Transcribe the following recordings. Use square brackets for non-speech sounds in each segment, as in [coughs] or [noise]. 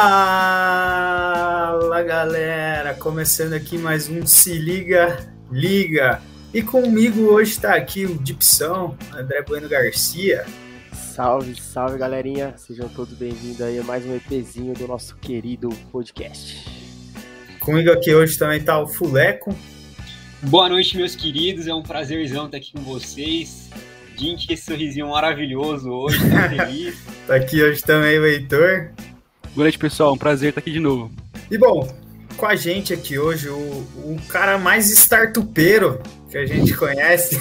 Fala galera, começando aqui mais um Se Liga, Liga. E comigo hoje está aqui o Dipsão, André Bueno Garcia. Salve, salve galerinha, sejam todos bem-vindos aí a mais um EPzinho do nosso querido podcast. Comigo aqui hoje também está o Fuleco. Boa noite, meus queridos, é um prazerzão estar aqui com vocês. Gente, esse sorrisinho maravilhoso hoje, tá feliz. [laughs] tá aqui hoje também o Heitor. Boa noite, pessoal. Um prazer estar aqui de novo. E bom, com a gente aqui hoje, o, o cara mais startupeiro que a gente conhece.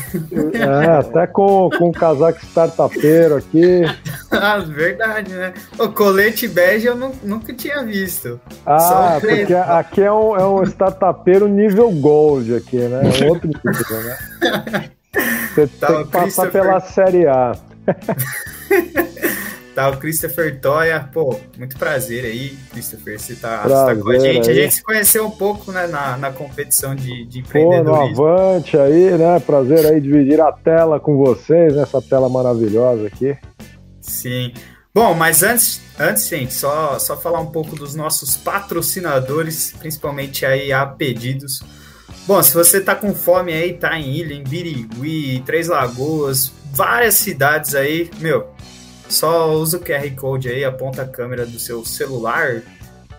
É, até com, com o casaco startupeiro aqui. [laughs] ah, verdade, né? O colete bege eu não, nunca tinha visto. Ah, porque aqui é um, é um startupeiro nível gold aqui, né? É [laughs] outro nível, né? [laughs] Você tá, tem que passar pela Série A. tá o Christopher Toya. Pô, muito prazer aí, Christopher. Você tá, prazer, você tá com a gente. Aí. A gente se conheceu um pouco né, na, na competição de, de empreendedorismo. Pô, no Avante aí, né? Prazer aí dividir a tela com vocês, nessa tela maravilhosa aqui. Sim. Bom, mas antes, antes, gente, só, só falar um pouco dos nossos patrocinadores, principalmente aí a pedidos. Bom, se você tá com fome aí, tá em Ilha, em Birigui, Três Lagoas, várias cidades aí, meu, só usa o QR Code aí, aponta a câmera do seu celular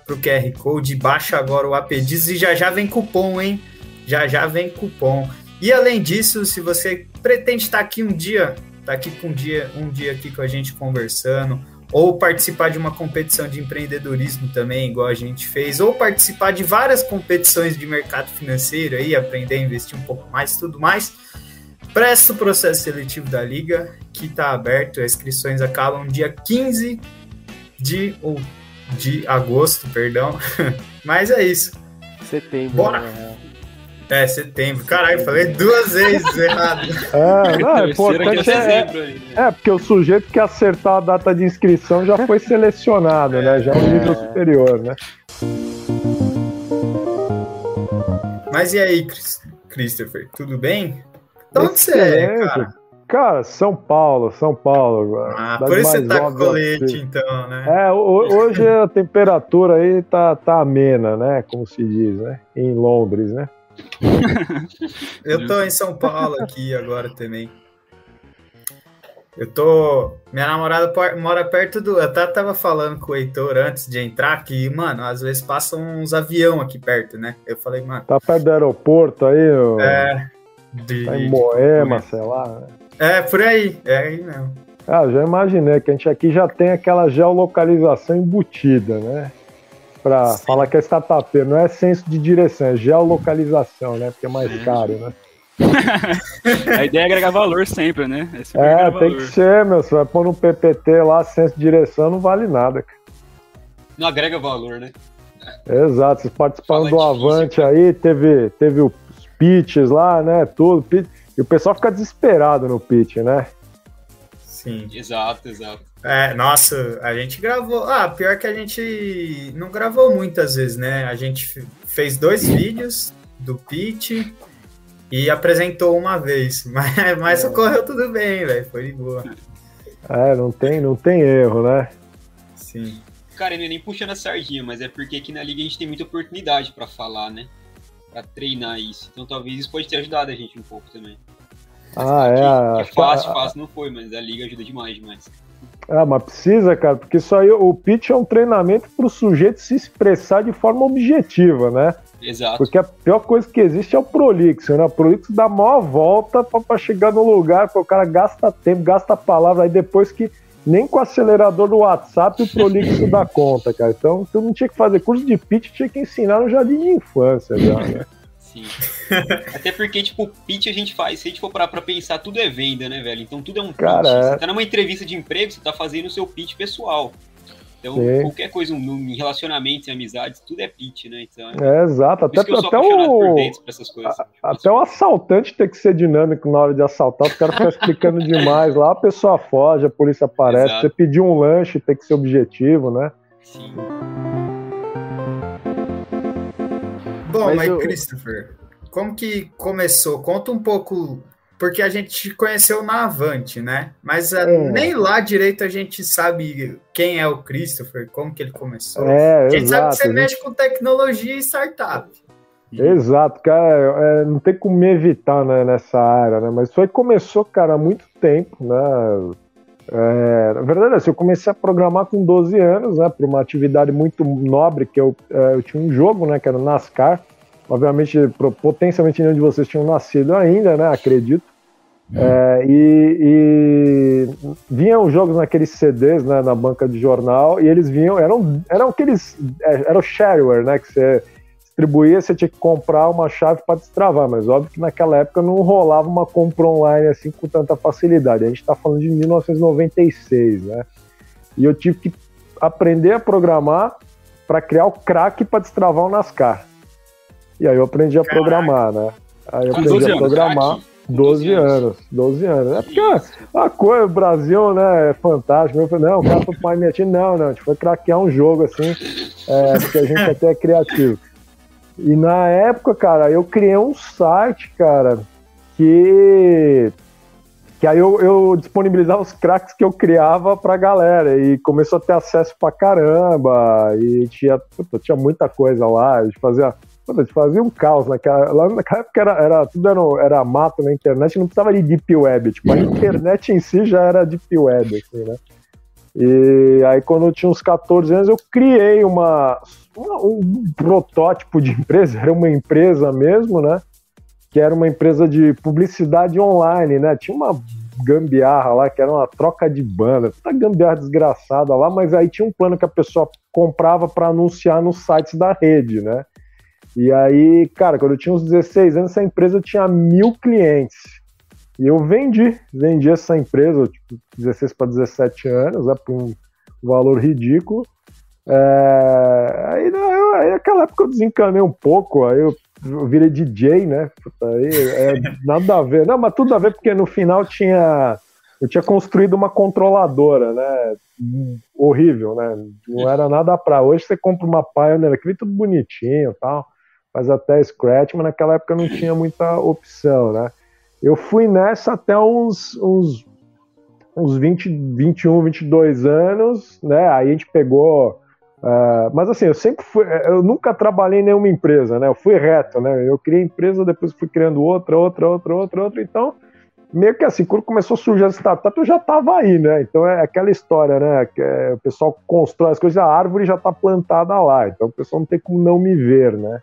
pro QR Code, baixa agora o Apediz e já já vem cupom, hein? Já já vem cupom. E além disso, se você pretende estar aqui um dia, tá aqui com um dia, um dia aqui com a gente conversando, ou participar de uma competição de empreendedorismo também, igual a gente fez, ou participar de várias competições de mercado financeiro aí, aprender a investir um pouco mais tudo mais. Presta o processo seletivo da liga, que está aberto, as inscrições acabam dia 15 de, ou, de agosto, perdão. [laughs] Mas é isso. Setembro. Bora! Né? É, setembro. Caralho, falei duas vezes errado. [laughs] É, não, é importante é, é, é, porque o sujeito que acertar a data de inscrição já foi selecionado, né? Já é um nível superior, né? Mas e aí, Christopher, tudo bem? De onde você é, cara? Cara, São Paulo, São Paulo. Ah, por isso você tá com colete, então, né? É, hoje a temperatura aí tá, tá amena, né? Como se diz, né? Em Londres, né? [laughs] eu tô em São Paulo aqui agora também. Eu tô. Minha namorada mora perto do. Eu até tava falando com o Heitor antes de entrar que, mano, às vezes passam uns avião aqui perto, né? Eu falei, mano. Tá perto do aeroporto aí? Ó. É. De, tá em Moema, sei lá. Né? É, por aí. É aí mesmo. Ah, já imaginei que a gente aqui já tem aquela geolocalização embutida, né? para falar que é startupeiro. Não é senso de direção, é geolocalização, né? Porque é mais Sim. caro, né? [laughs] a ideia é agregar valor sempre, né? É, é tem que ser, meu. Você vai pôr no PPT lá, senso de direção, não vale nada. Não agrega valor, né? Exato. Vocês participaram Fala do Avante aí, teve, teve os pitches lá, né? Tudo. E o pessoal fica desesperado no pitch, né? Sim. Exato, exato. É, nossa, a gente gravou. Ah, pior que a gente não gravou muitas vezes, né? A gente fez dois vídeos do pitch e apresentou uma vez, [laughs] mas, mas é. ocorreu tudo bem, velho. Foi de boa. É, não tem, não tem erro, né? Sim. Cara, é nem puxando a sardinha, mas é porque aqui na liga a gente tem muita oportunidade para falar, né? Pra treinar isso. Então talvez isso pode ter ajudado a gente um pouco também. Ah, é. Que, que fácil, fácil não foi, mas a liga ajuda demais, demais. Ah, mas precisa, cara, porque isso aí, o pitch é um treinamento para o sujeito se expressar de forma objetiva, né? Exato. Porque a pior coisa que existe é o prolixo, né? O prolixo dá a maior volta para chegar no lugar, porque o cara gasta tempo, gasta palavra, aí depois que nem com o acelerador do WhatsApp o prolixo dá conta, cara. Então, tu não tinha que fazer curso de pitch, tinha que ensinar no jardim de infância já, né? Sim. Até porque, tipo, pitch a gente faz, se a gente for parar pra pensar, tudo é venda, né, velho? Então tudo é um pitch. Cara, é. Você tá numa entrevista de emprego, você tá fazendo o seu pitch pessoal. Então, Sim. qualquer coisa em relacionamentos e amizades, tudo é pitch, né? Então, é, exato. Até, até o... até o assaltante tem que ser dinâmico na hora de assaltar. O cara fica explicando demais lá, a pessoa foge, a polícia aparece. Exato. Você pedir um lanche tem que ser objetivo, né? Sim. Bom, mas, mas eu... Christopher, como que começou? Conta um pouco porque a gente conheceu na Avante, né? Mas uh, é. nem lá direito a gente sabe quem é o Christopher, como que ele começou. É, a gente exato, sabe que você mexe com tecnologia e startup. Exato, cara, é, não tem como me evitar né, nessa área, né? Mas isso aí começou, cara, há muito tempo, né? É, na verdade, assim, eu comecei a programar com 12 anos, né? Por uma atividade muito nobre, que eu, é, eu tinha um jogo, né? Que era o NASCAR. Obviamente, potencialmente nenhum de vocês tinham nascido ainda, né? Acredito. É, e, e, vinham jogos naqueles CDs, né? Na banca de jornal, e eles vinham, eram, eram aqueles. É, era o shareware, né? Que você distribuía, você tinha que comprar uma chave para destravar, mas óbvio que naquela época não rolava uma compra online assim com tanta facilidade. A gente está falando de 1996, né? E eu tive que aprender a programar para criar o crack para destravar o NASCAR. E aí eu aprendi a Caraca. programar, né? Aí eu aprendi a programar. Anos, 12 anos, 12 anos. É porque a coisa, o Brasil, né, é fantástico. Eu falei, não, o cara foi pai minha tia. Não, não, a gente foi craquear um jogo assim, é, porque a gente até é criativo. E na época, cara, eu criei um site, cara, que que aí eu, eu, disponibilizava os cracks que eu criava pra galera e começou a ter acesso pra caramba e tinha, puta, tinha muita coisa lá, a gente fazia, puta, a gente fazia um caos naquela, lá naquela época era, era tudo era, era mato na internet, não precisava de deep web, tipo, a internet em si já era deep web, assim, né? E aí quando eu tinha uns 14 anos eu criei uma um protótipo de empresa, [laughs] era uma empresa mesmo, né? Que era uma empresa de publicidade online, né? Tinha uma gambiarra lá, que era uma troca de banda, puta gambiarra desgraçada lá, mas aí tinha um plano que a pessoa comprava para anunciar nos sites da rede, né? E aí, cara, quando eu tinha uns 16 anos, essa empresa tinha mil clientes. E eu vendi, vendi essa empresa, tipo, 16 para 17 anos, né, por um valor ridículo. É, aí, né, aí naquela época eu desencanei um pouco, aí eu, eu virei DJ, né? Aí, é, nada a ver. Não, mas tudo a ver, porque no final tinha. Eu tinha construído uma controladora, né? Horrível, né? Não era nada pra. Hoje você compra uma Pioneer aqui, tudo bonitinho tal, faz até Scratch, mas naquela época não tinha muita opção, né? Eu fui nessa até uns, uns, uns 20, 21, 22 anos, né? Aí a gente pegou Uh, mas assim, eu sempre fui, eu nunca trabalhei em nenhuma empresa, né? Eu fui reto, né? Eu criei empresa, depois fui criando outra, outra, outra, outra, outra. Então, meio que assim, quando começou a surgir a startup, eu já estava aí, né? Então é aquela história, né? Que é, o pessoal constrói as coisas, a árvore já está plantada lá, então o pessoal não tem como não me ver, né?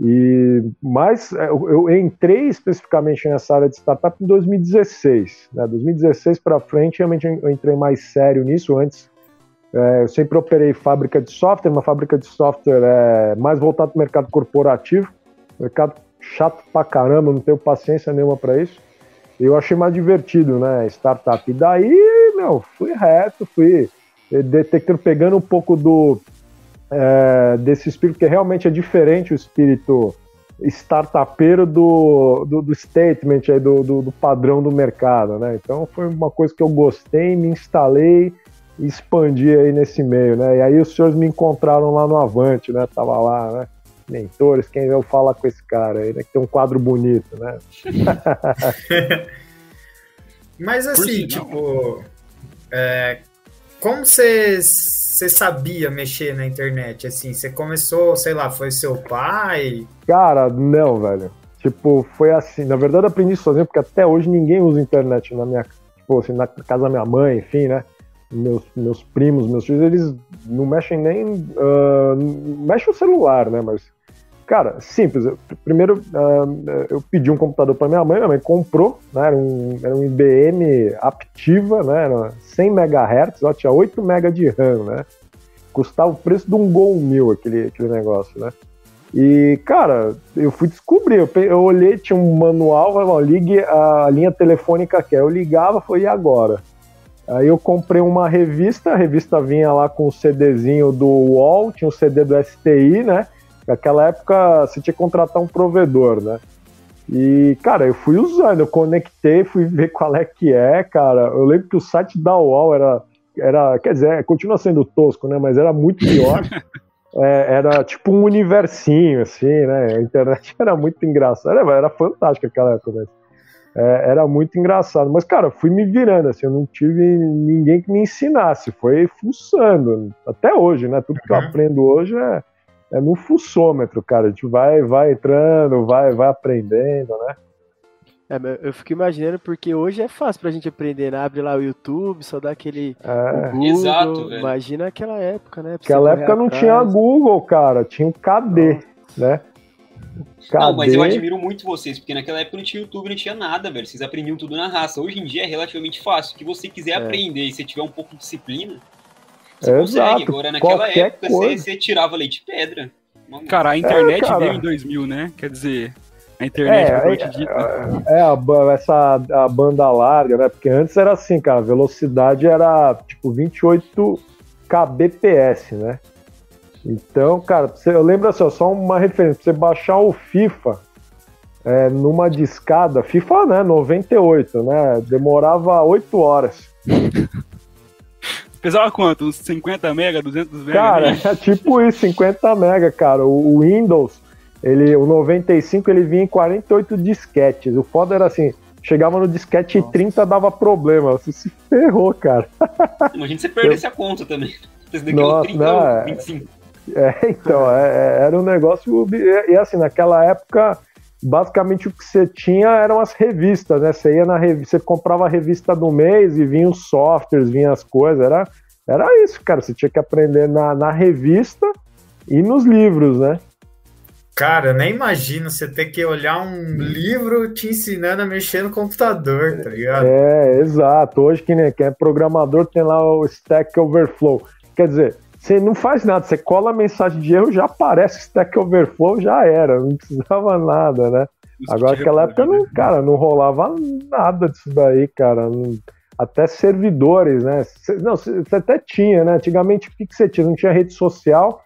E mas é, eu, entrei especificamente nessa área de startup em 2016, né? 2016 para frente, realmente eu entrei mais sério nisso. Antes é, eu sempre operei fábrica de software, uma fábrica de software é mais voltada para o mercado corporativo, mercado chato pra caramba, não tenho paciência nenhuma para isso. Eu achei mais divertido, né, startup. E daí, meu, fui reto, fui detectando, pegando um pouco do é, desse espírito, que realmente é diferente o espírito startupeiro do, do, do statement aí, do, do, do padrão do mercado, né? Então foi uma coisa que eu gostei, me instalei, expandir aí nesse meio, né? E aí os senhores me encontraram lá no Avante, né? Tava lá, né? Mentores, quem eu falar com esse cara aí, né? Que tem um quadro bonito, né? [laughs] Mas assim, tipo, é, como você sabia mexer na internet? Assim, você começou, sei lá, foi seu pai? Cara, não, velho. Tipo, foi assim. Na verdade, eu aprendi sozinho, porque até hoje ninguém usa internet na minha, tipo, assim, na casa da minha mãe, enfim, né? meus, meus primos, meus filhos, eles não mexem nem. Uh, mexem o celular, né? Mas, cara, simples. primeiro, uh, eu pedi um computador para minha mãe, minha mãe comprou, né? Era um, era um IBM Aptiva, né? Era 100 MHz, ó, tinha 8 MB de RAM, né? Custava o preço de um Gol 1000 aquele, aquele negócio, né? E, cara, eu fui descobrir, eu, eu olhei, tinha um manual, falei, ligue a linha telefônica que é. Eu ligava, foi e agora? Aí eu comprei uma revista, a revista vinha lá com o CDzinho do UOL, tinha o CD do STI, né? Naquela época você tinha que contratar um provedor, né? E, cara, eu fui usando, eu conectei, fui [laughs] ver qual é que é, cara. Eu lembro que o site da UOL era, era quer dizer, continua sendo tosco, né? Mas era muito pior. [laughs] É, era tipo um universinho, assim, né? A internet [laughs] era muito engraçada, era, era fantástica aquela época, mas É, era muito engraçado. Mas, cara, fui me virando, assim, eu não tive ninguém que me ensinasse, foi fuçando. Até hoje, né? Tudo que eu uhum. aprendo hoje é, é no fuçômetro, cara. A gente vai, vai entrando, vai, vai aprendendo, né? É, eu fico imaginando porque hoje é fácil pra gente aprender, né? Abre lá o YouTube, só dá aquele é. Google. Exato, velho. Imagina aquela época, né? Aquela época não atrás. tinha Google, cara, tinha um KD, Nossa. né? KD. Não, mas eu admiro muito vocês, porque naquela época não tinha YouTube, não tinha nada, velho. Vocês aprendiam tudo na raça. Hoje em dia é relativamente fácil. O que você quiser é. aprender e você tiver um pouco de disciplina, você é consegue. Exato. Agora, naquela Qualquer época, você, você, tirava leite de pedra. Cara, a internet é, cara. veio em 2000, né? Quer dizer, a internet, é, é, é, a, essa a banda larga, né? Porque antes era assim, cara, a velocidade era tipo 28 kbps, né? Então, cara, você, eu lembro assim, ó, só uma referência, pra você baixar o FIFA é, numa discada, FIFA, né, 98, né? Demorava 8 horas. [laughs] Pesava quanto? Uns 50 mega, 200 mega? Cara, é [laughs] tipo isso, 50 mega, cara. O Windows ele, o 95 ele vinha em 48 disquetes. O foda era assim, chegava no disquete Nossa. 30 dava problema. Você se ferrou, cara. Imagina você perdesse Eu... [laughs] a conta também. [laughs] Nossa, 30 não, 25. É, então, é, é, era um negócio. E, assim, naquela época, basicamente o que você tinha eram as revistas, né? Você ia na revista, você comprava a revista do mês e vinha os softwares, vinha as coisas. Era, era isso, cara. Você tinha que aprender na, na revista e nos livros, né? Cara, eu nem imagino você ter que olhar um livro te ensinando a mexer no computador, tá ligado? É, exato. Hoje, quem é, quem é programador tem lá o Stack Overflow. Quer dizer, você não faz nada, você cola a mensagem de erro, já aparece Stack Overflow, já era, não precisava nada, né? Isso Agora, naquela época, não, cara, não rolava nada disso daí, cara. Não, até servidores, né? Não, você até tinha, né? Antigamente, o que, que você tinha? Não tinha rede social,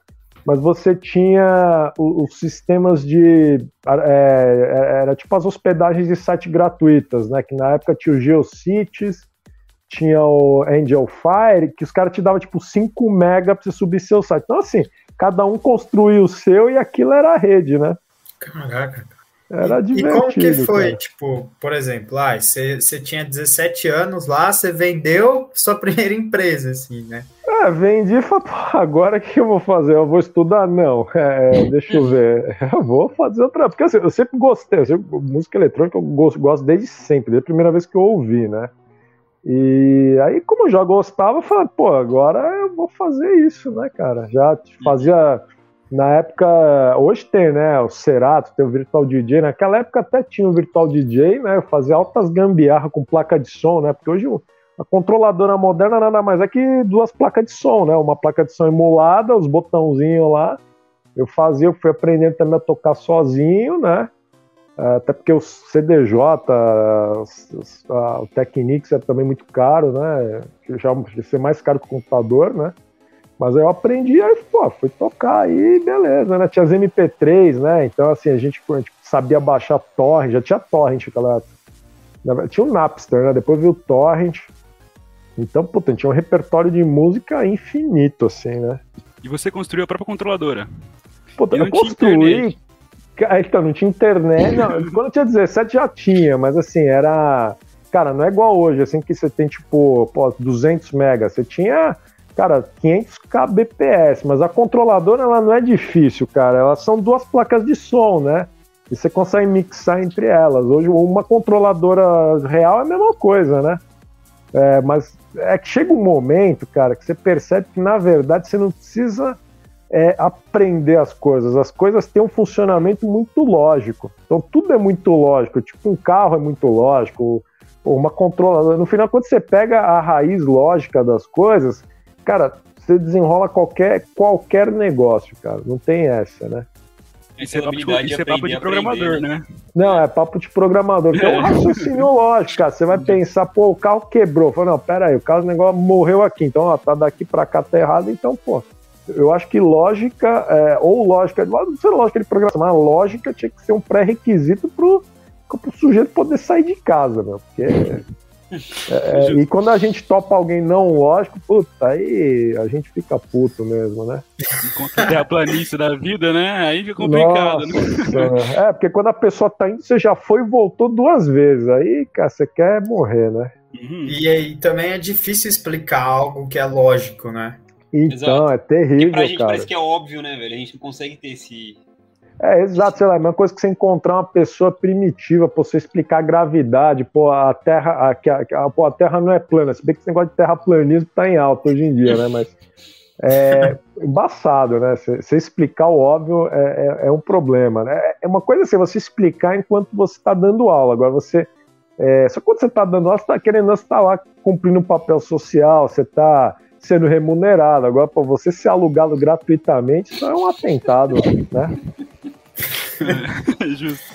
mas você tinha os, sistemas de. É, era tipo as hospedagens de site gratuitas, né? Que na época tinha o GeoCities, tinha o Angel Fire, que os caras te davam tipo 5 mega pra você subir seu site. Então, assim, cada um construía o seu e aquilo era a rede, né? Caraca, era e, divertido. E como que foi, cara. tipo, por exemplo, ah, você, você tinha 17 anos lá, você vendeu sua [laughs] primeira empresa, assim, né? É, vendi e falei, agora o que eu vou fazer? Eu vou estudar? Não, [laughs] é, deixa eu ver. [laughs] Eu vou fazer outra. Porque assim, eu sempre gostei, eu sempre, música eletrônica eu gosto, gosto desde sempre, desde a primeira vez que eu ouvi, né? E aí, como eu já gostava, eu falei, pô, agora eu vou fazer isso, né, cara? Já fazia na época, hoje tem, né? O Serato, tem o Virtual DJ. Naquela época até tinha o Virtual DJ, né? Eu fazia altas gambiarra com placa de som, né? Porque hoje a controladora moderna nada mais é que duas placas de som, né? Uma placa de som emulada, os botãozinhos lá. Eu fazia, eu fui aprendendo também a tocar sozinho, né? Até porque o CDJ, o Technics é também muito caro, né? Já ser mais caro que o computador, né? Mas eu aprendi, aí, pô, fui tocar aí, beleza, né? Tinha as MP3, né? Então, assim, a gente, a gente sabia baixar torrent, já tinha torrent aquela. Tinha o Napster, né? Depois veio o torrent. Então, puta, tinha um repertório de música infinito, assim, né? E você construiu a própria controladora? Puta, eu, eu construí. Então, não tinha internet. [laughs] Não, quando eu tinha 17 já tinha, mas assim, era. Cara, não é igual hoje, assim, que você tem tipo, pô, 200 megas. Você tinha cara, 500 kbps, mas a controladora ela não é difícil, cara. Elas são duas placas de som, né? E você consegue mixar entre elas. Hoje, uma controladora real é a mesma coisa, né? É, mas é que chega um momento, cara, que você percebe que na verdade você não precisa é, aprender as coisas. As coisas têm um funcionamento muito lógico. Então tudo é muito lógico. Tipo, um carro é muito lógico. Uma controladora. No final, quando você pega a raiz lógica das coisas, cara, você desenrola qualquer, qualquer negócio, cara. Não tem essa, né? Isso é, papo de, isso é papo de programador, né? Não, é papo de programador. Então, é um raciocínio lógico, cara. Você vai [laughs] pensar, pô, o carro quebrou. Fala, não, pera aí, o carro o negócio morreu aqui. Então, ó, tá daqui pra cá, tá errado. Então, pô, eu acho que lógica, é, ou lógica, não sei lógica de programação, mas lógica tinha que ser um pré-requisito pro, pro sujeito poder sair de casa, meu. Porque [laughs] É, é, e quando a gente topa alguém não lógico, puta, aí a gente fica puto mesmo, né? Enquanto a planície da vida, né? Aí fica complicado, né? Nossa, né? É, porque quando a pessoa tá indo, você já foi e voltou duas vezes. Aí, cara, você quer morrer, né? Uhum. E aí também é difícil explicar algo que é lógico, né? Então, Exato. é terrível, e pra gente cara. parece que é óbvio, né, velho? A gente não consegue ter esse, é, exato, sei lá, é a mesma coisa que você encontrar uma pessoa primitiva, pra você explicar a gravidade, pô, a Terra, a, a, a, pô, a Terra não é plana, se bem que esse negócio de terraplanismo tá em alta hoje em dia, né, mas é [laughs] embaçado, né, você explicar o óbvio é, é, é, um problema, né, é uma coisa assim, você explicar enquanto você está dando aula, agora você, é, só quando você está dando aula, você está querendo, você tá lá cumprindo um papel social, você está sendo remunerado, agora, para você ser alugado gratuitamente, isso é um atentado, né, [laughs] Justo.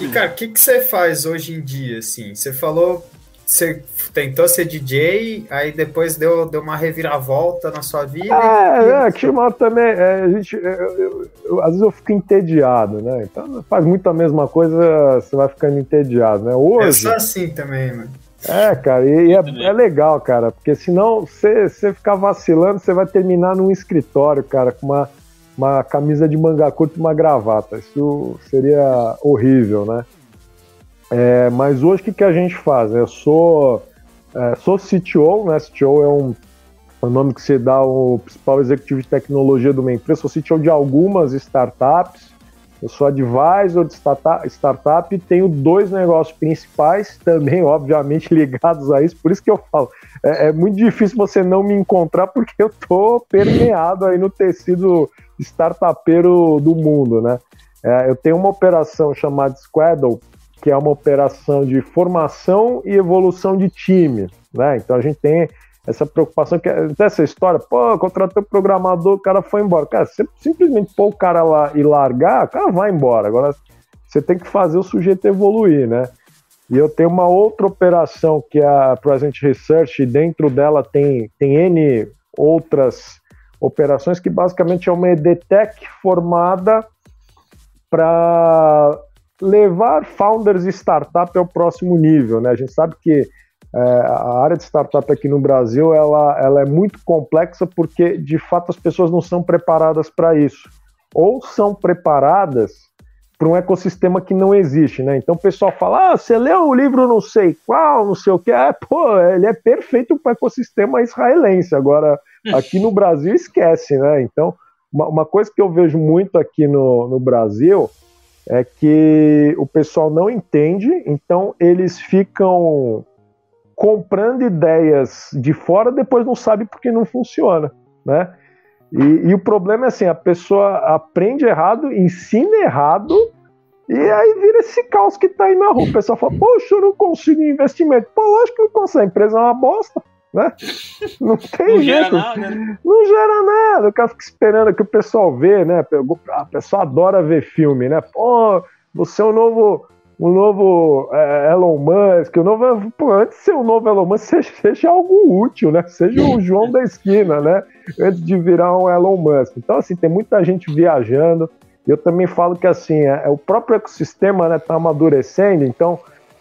E, cara, o que, que você faz hoje em dia, assim? Você falou, você tentou ser DJ, aí depois deu, deu uma reviravolta na sua vida. É, e... é que também, é, a gente, eu, eu, eu, às vezes eu fico entediado, né? Então faz muito a mesma coisa, você vai ficando entediado, né? Hoje... Eu sou assim também, mano. É, cara, e, é, é, legal, cara, porque senão você, você ficar vacilando, você vai terminar num escritório, cara, com uma uma camisa de manga curta e uma gravata. Isso seria horrível, né? É, mas hoje o que, que a gente faz? Eu sou, é, sou CTO, né? CTO é um, é um nome que se dá ao principal executivo de tecnologia de uma empresa. Sou CTO de algumas startups. Eu sou advisor de startup e tenho dois negócios principais, também, obviamente, [laughs] ligados a isso. Por isso que eu falo, é, é muito difícil você não me encontrar, porque eu tô permeado aí no tecido startupeiro do mundo, né? É, eu tenho uma operação chamada Squaddle, que é uma operação de formação e evolução de time, né? Então a gente tem essa preocupação, que é essa história, pô, contratou o programador, o cara foi embora. Cara, você simplesmente pôr o cara lá e largar, o cara vai embora. Agora você tem que fazer o sujeito evoluir, né? E eu tenho uma outra operação que é a Present Research, e dentro dela tem, tem N outras operações que basicamente é uma EDTech formada para levar founders e startup ao próximo nível, né? A gente sabe que é, a área de startup aqui no Brasil ela, ela é muito complexa porque de fato as pessoas não são preparadas para isso ou são preparadas para um ecossistema que não existe, né? Então o pessoal fala, ah, você leu o livro não sei qual, não sei o que, é, pô, ele é perfeito para o ecossistema israelense. Agora Aqui no Brasil esquece, né? Então, uma, uma coisa que eu vejo muito aqui no, no Brasil é que o pessoal não entende, então eles ficam comprando ideias de fora, depois não sabe porque não funciona, né? E, e, o problema é assim, a pessoa aprende errado, ensina errado, e aí vira esse caos que tá aí na rua. O pessoal fala, poxa, eu não consigo investimento. Pô, lógico que não consegue, a empresa é uma bosta né? [laughs] Não tem não jeito. Gera nada, né? Não gera nada. O cara fica esperando que o pessoal vê, né? A pessoa adora ver filme, né? Pô, você é o novo, o novo é, Elon Musk, o novo. Pô, antes de ser o novo Elon Musk, [laughs] seja, seja algo útil, né? Seja o João da esquina, né? Antes de virar um Elon Musk. Então, assim, tem muita gente viajando. Eu também falo que assim, é, é o próprio ecossistema está né, tá amadurecendo, então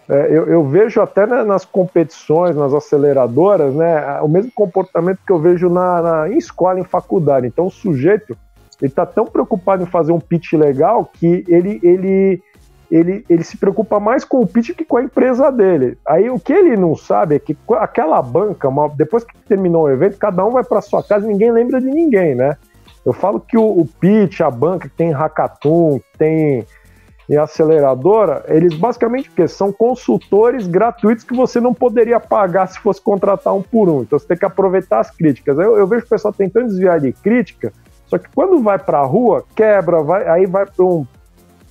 é, eu, eu, vejo até né, nas competições, nas aceleradoras, né, o mesmo comportamento que eu vejo na, na em escola, em faculdade. Então, o sujeito ele está tão preocupado em fazer um pitch legal que ele, ele, ele, ele se preocupa mais com o pitch que com a empresa dele. Aí o que ele não sabe é que aquela banca, uma, depois que terminou o evento, cada um vai para sua casa e ninguém lembra de ninguém, né? Eu falo que o, o pitch, a banca que tem hackathon, tem e aceleradora, eles basicamente porque são consultores gratuitos que você não poderia pagar se fosse contratar um por um. Então você tem que aproveitar as críticas. Eu, eu vejo o pessoal tentando desviar de crítica, só que quando vai para a rua, quebra, vai, aí vai para um,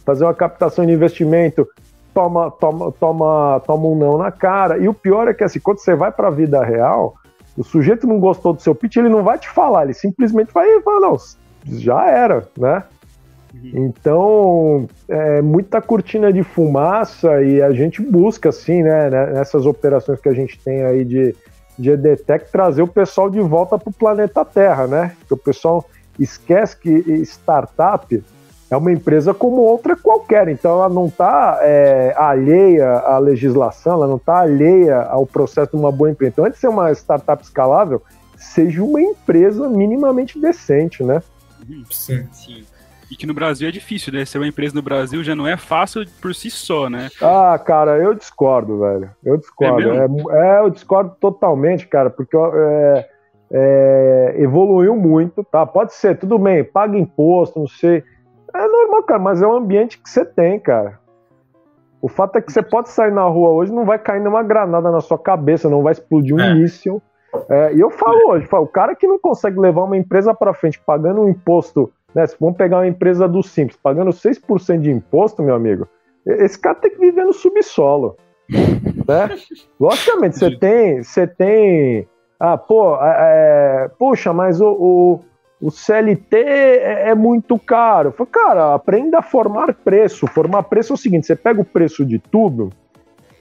fazer uma captação de investimento, toma, toma, toma, toma um não na cara. E o pior é que assim, quando você vai para a vida real, o sujeito não gostou do seu pitch, ele não vai te falar, ele simplesmente vai falar, não, já era, né? Uhum. Então, é muita cortina de fumaça e a gente busca, assim, né, né, nessas operações que a gente tem aí de, de EDTEC, trazer o pessoal de volta para o planeta Terra, né? Porque o pessoal esquece que startup é uma empresa como outra qualquer, então ela não está é, alheia à legislação, ela não está alheia ao processo de uma boa empresa. Então, antes de ser uma startup escalável, seja uma empresa minimamente decente, né? Sim, sim. E que no Brasil é difícil, né? Ser uma empresa no Brasil já não é fácil por si só, né? Ah, cara, eu discordo, velho. Eu discordo. É, é, é eu discordo totalmente, cara, porque é, é, evoluiu muito, tá? Pode ser, tudo bem, paga imposto, não sei. É normal, cara, mas é um ambiente que você tem, cara. O fato é que você pode sair na rua hoje não vai cair nenhuma granada na sua cabeça, não vai explodir um é. míssil. É, e eu falo hoje, falo, o cara que não consegue levar uma empresa para frente pagando um imposto, né? Se vamos pegar uma empresa do Simples, pagando 6% de imposto, meu amigo, esse cara tem que viver no subsolo. [laughs] Né? Logicamente, você tem, você tem. Ah, pô, é, puxa, mas o, o o CLT é, é muito caro. Falei, cara, aprenda a formar preço. Formar preço é o seguinte: você pega o preço de tudo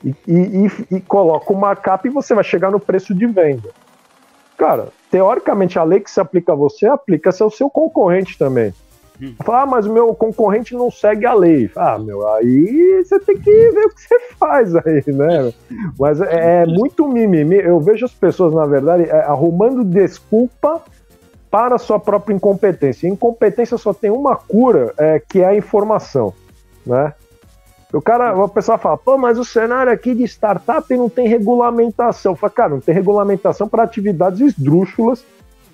e, e, e, e coloca o markup e você vai chegar no preço de venda. Cara, teoricamente a lei que se aplica a você aplica-se ao seu concorrente também. Hum. Fala, ah, mas o meu concorrente não segue a lei. Ah, meu, aí você tem que ver o que você faz aí, né? Mas é, é muito mimimi. Eu vejo as pessoas, na verdade, é, arrumando desculpa para a sua própria incompetência. Incompetência só tem uma cura, é, que é a informação, né? O cara, o pessoal fala, pô, mas o cenário aqui de startup não tem regulamentação. Fala, cara, não tem regulamentação para atividades esdrúxulas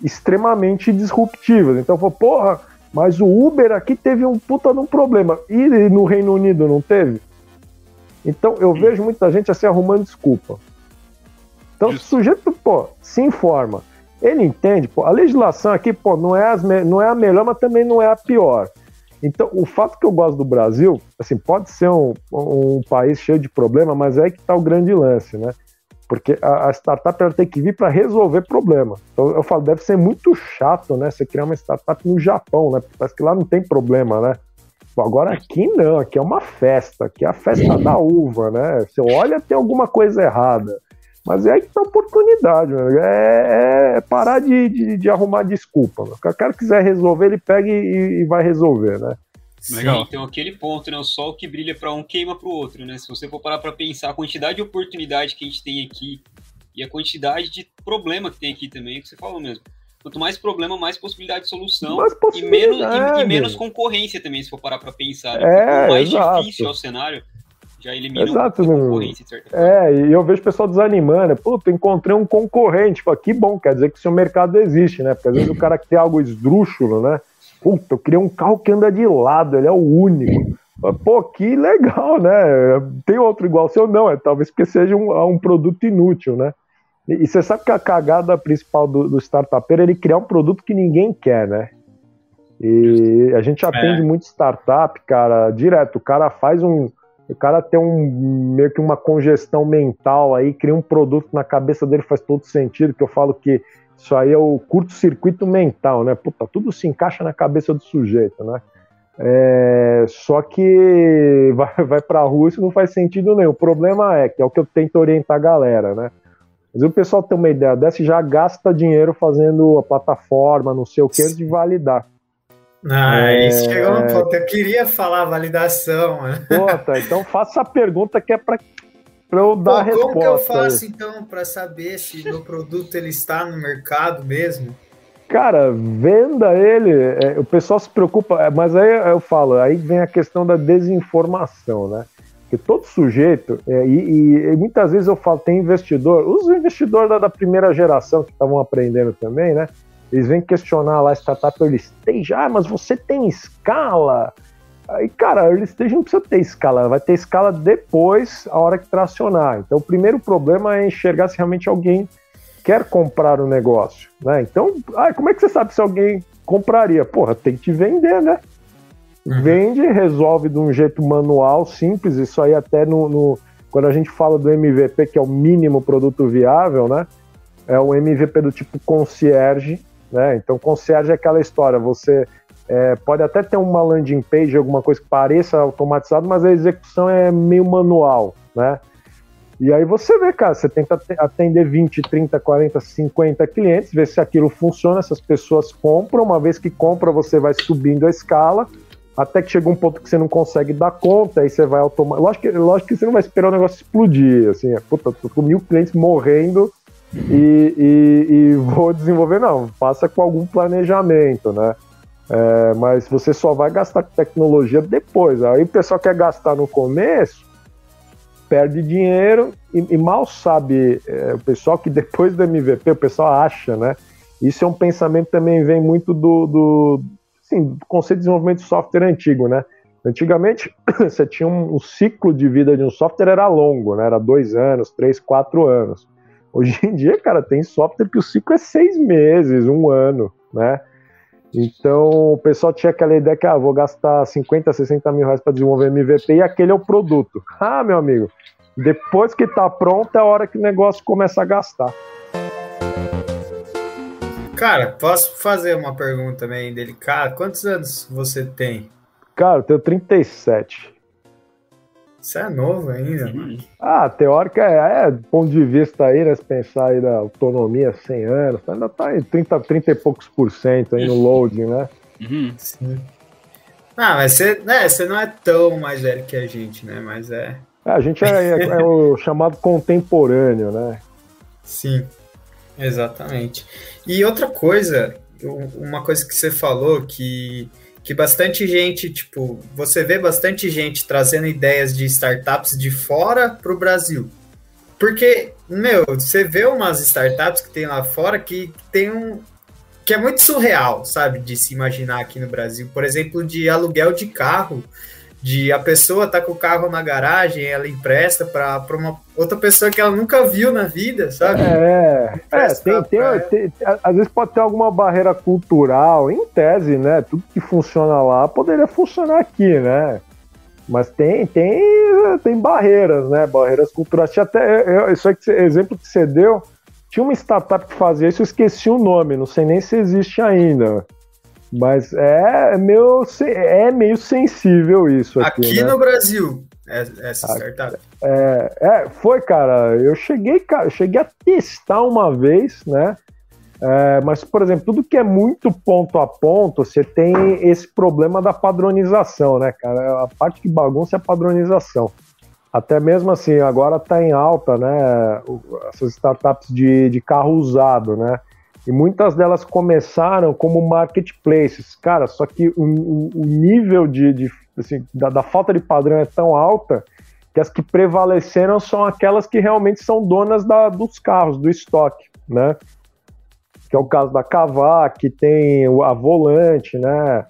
extremamente disruptivas. Então, fala, porra, mas o Uber aqui teve um puta de um problema. E no Reino Unido não teve? Então, eu vejo muita gente assim arrumando desculpa. Então, o sujeito, pô, se informa. Ele entende, pô, a legislação aqui, pô, não é, as não é a melhor, mas também não é a pior. Então, o fato que eu gosto do Brasil, assim, pode ser um, um país cheio de problema, mas é que está o grande lance, né? Porque a, a startup ela tem que vir para resolver problema. Então, eu falo, deve ser muito chato, né? Você criar uma startup no Japão, né? Parece que lá não tem problema, né? Agora aqui não, aqui é uma festa, aqui é a festa da uva, né? Você olha, tem alguma coisa errada. Mas é aí que tá a oportunidade, é, é, parar de, de, de, arrumar desculpa. Se o cara quiser resolver, ele pega e, e vai resolver, né? Legal. Sim, então aquele ponto, né? O sol que brilha para um queima para o outro, né? Se você for parar para pensar a quantidade de oportunidade que a gente tem aqui e a quantidade de problema que tem aqui também, é que você falou mesmo. Quanto mais problema, mais possibilidade de solução e, menos, e, e, menos concorrência também, se for parar para pensar. Né? É, mais exato. difícil é o cenário, já elimina Exato, forma. É, e eu vejo o pessoal desanimando. Puta, encontrei um concorrente. Fala, que bom, quer dizer que o seu mercado existe, né? Porque às vezes o cara que tem algo esdrúxulo, né? Puta, eu queria um carro que anda de lado, ele é o único. Pô, que legal, né? Tem outro igual seu? Não, é talvez porque seja um, um produto inútil, né? E, e você sabe que a cagada principal do, do startupeiro é ele criar um produto que ninguém quer, né? E a gente atende é. muito startup, cara, direto. O cara faz um, o cara tem um meio que uma congestão mental aí, cria um produto na cabeça dele, faz todo sentido, que eu falo que isso aí é o curto-circuito mental, né? Puta, tudo se encaixa na cabeça do sujeito, né? É, só que [laughs] vai, vai pra rua isso não faz sentido nenhum. O problema é, que é o que eu tento orientar a galera, né? Mas o pessoal tem uma ideia dessa e já gasta dinheiro fazendo a plataforma, não sei o que, antes de validar. Ah, é... isso chegou no ponto. Eu queria falar validação. Puta, então faça a pergunta que é para eu dar Pô, a resposta. Como que eu faço, então, para saber se meu produto ele está no mercado mesmo? Cara, venda ele. É, o pessoal se preocupa, é, mas aí eu falo, aí vem a questão da desinformação, né? Porque todo sujeito, é, e, e, muitas vezes eu falo, tem investidor, os investidores da, da primeira geração que estavam aprendendo também, né? Eles vêm questionar lá a startup early stage, ah, mas você tem escala? Aí, cara, early stage não precisa ter escala, vai ter escala depois, a hora que tracionar. Então, o primeiro problema é enxergar se realmente alguém quer comprar o negócio, né? Então, ah, como é que você sabe se alguém compraria? Porra, tem que vender, né? Uhum. Vende, resolve de um jeito manual, simples, isso aí até no, no, quando a gente fala do MVP, que é o mínimo produto viável, né? É o MVP do tipo concierge, né? Então, concierge é aquela história, você é, pode até ter uma landing page, alguma coisa que pareça automatizado, mas a execução é meio manual, né? E aí você vê, cara, você tenta atender 20, 30, 40, 50 clientes, ver se aquilo funciona, se as pessoas compram, uma vez que compra, você vai subindo a escala, até que chega um ponto que você não consegue dar conta, aí você vai automático. Lógico que, lógico que você não vai esperar o negócio explodir, assim, é, puta, tô com mil clientes morrendo e, e, e, vou desenvolver, não, passa com algum planejamento, né? É, mas você só vai gastar tecnologia depois. Aí o pessoal quer gastar no começo, perde dinheiro e, e mal sabe é, o pessoal que depois do MVP o pessoal acha, né? Isso é um pensamento também vem muito do, do, assim, do conceito de desenvolvimento de software antigo, né? Antigamente, [coughs] você tinha um, um, ciclo de vida de um software era longo, né? Era dois anos, três, quatro anos. Hoje em dia, cara, tem software que o ciclo é seis meses, um ano, né? Então, o pessoal tinha aquela ideia que, ah, vou gastar 50, 60 mil reais para desenvolver MVP e aquele é o produto. Ah, meu amigo, depois que tá pronto é a hora que o negócio começa a gastar. Cara, posso fazer uma pergunta também delicada? Quantos anos você tem? Cara, eu tenho 37. Você é novo ainda, mano. Ah, teórica é, é, ponto de vista aí, né? Se pensar aí da autonomia 100 anos, ainda tá em 30, 30 e poucos por cento aí no loading, né? Uhum. Sim. Ah, mas você, né, você não é tão mais velho que a gente, né? Mas é. é a gente é, é, é o [laughs] chamado contemporâneo, né? Sim, exatamente. E outra coisa, uma coisa que você falou que que bastante gente, tipo, você vê bastante gente trazendo ideias de startups de fora para o Brasil. Porque, meu, você vê umas startups que tem lá fora que tem um. que é muito surreal, sabe, de se imaginar aqui no Brasil. Por exemplo, de aluguel de carro de a pessoa tá com o carro na garagem, ela empresta para uma outra pessoa que ela nunca viu na vida, sabe? É, é tem, tem, tem, às vezes pode ter alguma barreira cultural, em tese, né? Tudo que funciona lá poderia funcionar aqui, né? Mas tem, tem, tem barreiras, né? Barreiras culturais. Tinha até, eu, isso aí, exemplo que você deu, tinha uma startup que fazia isso, eu esqueci o nome, não sei nem se existe ainda. Mas é meio, é meio sensível isso aqui. Aqui né? no Brasil, é, essa startup. É, é, foi, cara. Eu cheguei, cara, eu cheguei a testar uma vez, né? É, mas, por exemplo, tudo que é muito ponto a ponto, você tem esse problema da padronização, né, cara? A parte que bagunça é a padronização. Até mesmo assim, agora está em alta, né? Essas startups de, de carro usado, né? E muitas delas começaram como marketplaces. Cara, só que o, o, o nível de, de assim, da, da, falta de padrão é tão alta que as que prevaleceram são aquelas que realmente são donas da, dos carros, do estoque, né? Que é o caso da Cavac, que tem a Volante, né?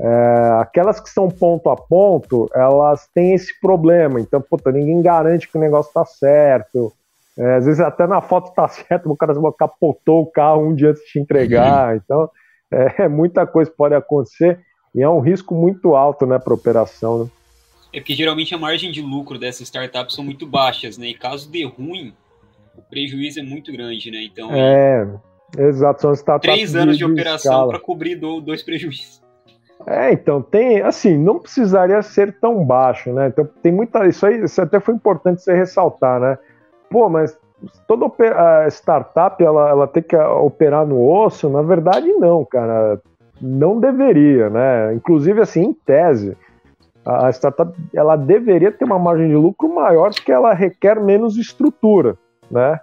É, aquelas que são ponto a ponto, elas têm esse problema. Então, puta, ninguém garante que o negócio tá certo. É, às vezes até na foto tá [laughs] certo, o cara capotou o carro um dia antes de te entregar. Uhum. Então, é, [laughs] muita coisa pode acontecer e é um risco muito alto, né, para operação. Né? É porque geralmente a margem de lucro dessas startups são muito baixas, né? E caso dê ruim, o prejuízo é muito grande, né? Então. É, exato. São startups. Três anos de, de operação para cobrir do, dois prejuízos. É, então tem, assim, não precisaria ser tão baixo, né? Então tem muita, isso aí, isso até foi importante você ressaltar, né? Pô, mas toda startup ela, ela tem que operar no osso? Na verdade, não, cara. Não deveria, né? Inclusive, assim, em tese, a startup ela deveria ter uma margem de lucro maior porque ela requer menos estrutura, né?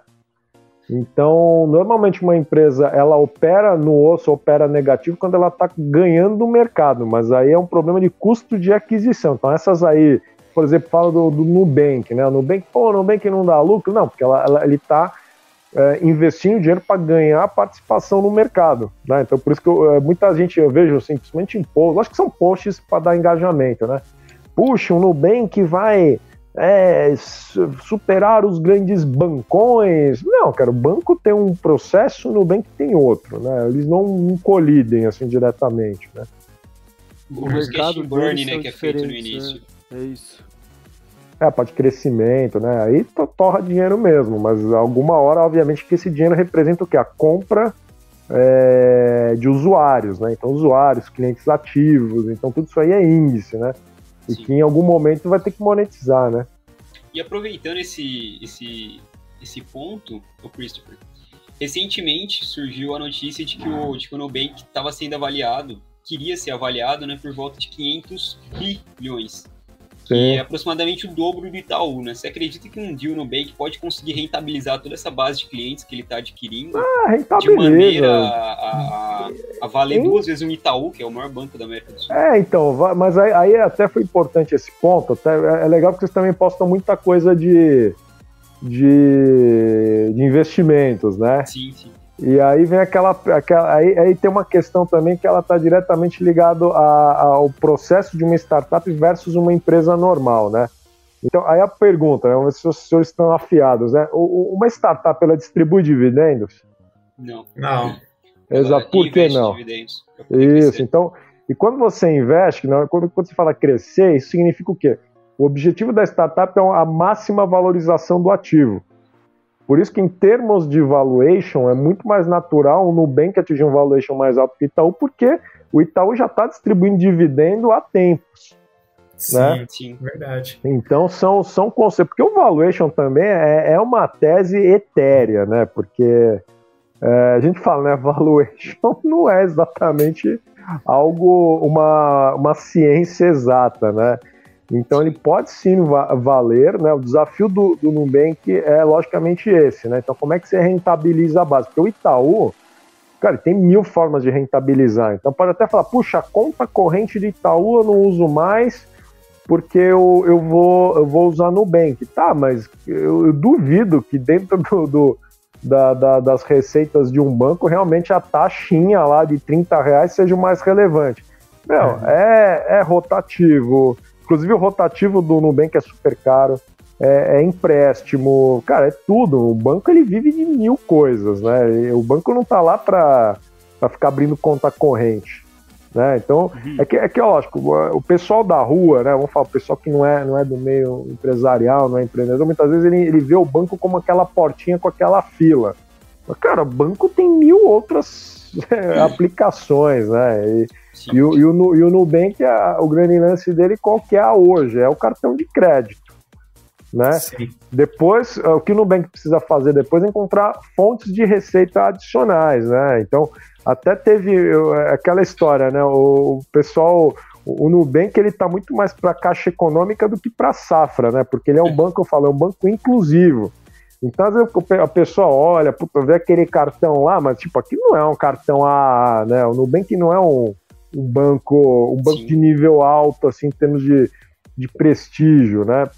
Então, normalmente uma empresa ela opera no osso, opera negativo quando ela está ganhando o mercado, mas aí é um problema de custo de aquisição. Então, essas aí por exemplo, fala do, do Nubank, né? O Nubank, pô, o Nubank não dá lucro, não, porque ela, ela ele está é, investindo dinheiro para ganhar participação no mercado, né? Então, por isso que eu, é, muita gente eu vejo simplesmente em posts, acho que são posts para dar engajamento, né? Puxa, o Nubank vai é, superar os grandes bancões. Não, cara, o banco tem um processo, o Nubank tem outro, né? Eles não colidem assim diretamente, né? O, o mercado burn, né, que é feito no início. Né? É isso. É, a parte de crescimento, né? Aí torra dinheiro mesmo, mas alguma hora, obviamente, que esse dinheiro representa o quê? A compra é, de usuários, né? Então, usuários, clientes ativos, então tudo isso aí é índice, né? E Sim. que em algum momento vai ter que monetizar, né? E aproveitando esse, esse, esse ponto, o Christopher, recentemente surgiu a notícia de que o, de que o Nubank estava sendo avaliado queria ser avaliado né, por volta de 500 bilhões. Que é aproximadamente o dobro do Itaú, né? Você acredita que um dia o Nubank pode conseguir rentabilizar toda essa base de clientes que ele está adquirindo ah, de maneira a, a, a valer duas vezes o Itaú, que é o maior banco da América do Sul? É, então, mas aí, aí até foi importante esse ponto. Até, é legal porque vocês também postam muita coisa de, de, de investimentos, né? Sim, sim. E aí vem aquela. aquela aí, aí tem uma questão também que ela está diretamente ligada ao processo de uma startup versus uma empresa normal, né? Então, aí a pergunta, né, se os senhores estão afiados, né? Uma startup, ela distribui dividendos? Não. Não. Exato, por que não? Isso, então, e quando você investe, né, quando, quando você fala crescer, isso significa o quê? O objetivo da startup é a máxima valorização do ativo. Por isso que, em termos de valuation, é muito mais natural o Nubank atingir um valuation mais alto que o Itaú, porque o Itaú já está distribuindo dividendo há tempos. Sim, né? sim, verdade. Então são, são conceitos. Porque o valuation também é, é uma tese etérea, né? Porque é, a gente fala, né? [laughs] Valuation não é exatamente algo, uma, uma ciência exata, né? Então ele pode sim valer, né? O desafio do, do Nubank é logicamente esse, né? Então como é que você rentabiliza a base? Porque o Itaú, cara, tem mil formas de rentabilizar. Então pode até falar, puxa, a conta corrente de Itaú eu não uso mais porque eu, eu, vou, eu vou usar Nubank. Tá, mas eu, eu duvido que dentro do, do da, da, das receitas de um banco realmente a taxinha lá de 30 reais seja o mais relevante. Meu, é, é, é rotativo, Inclusive o rotativo do Nubank é super caro, é, é, empréstimo, cara, é tudo. O banco ele vive de mil coisas, né? O banco não tá lá para ficar abrindo conta corrente. Né? Então, uhum. é, que, é que, lógico, o pessoal da rua, né? Vamos falar, o pessoal que não é, não é do meio empresarial, não é empreendedor, muitas vezes ele, ele vê o banco como aquela portinha com aquela fila. Mas, cara, o banco tem mil outras [laughs] é, aplicações, né? E, e o, e, o, e o Nubank, a, o grande lance dele, qual que é hoje? É o cartão de crédito. Né? Sim. Depois, o que o Nubank precisa fazer depois é encontrar fontes de receita adicionais, né? Então, até teve aquela história, né? O, o pessoal, o Nubank, ele tá muito mais para caixa econômica do que para safra, né? Porque ele é um banco, eu falo, é um banco inclusivo. Então, às vezes a pessoa olha, puta, vê aquele cartão lá, mas tipo, aqui não é um cartão A, né? O Nubank não é um, um banco, um banco Sim. de nível alto, assim, em termos de, de prestígio, né?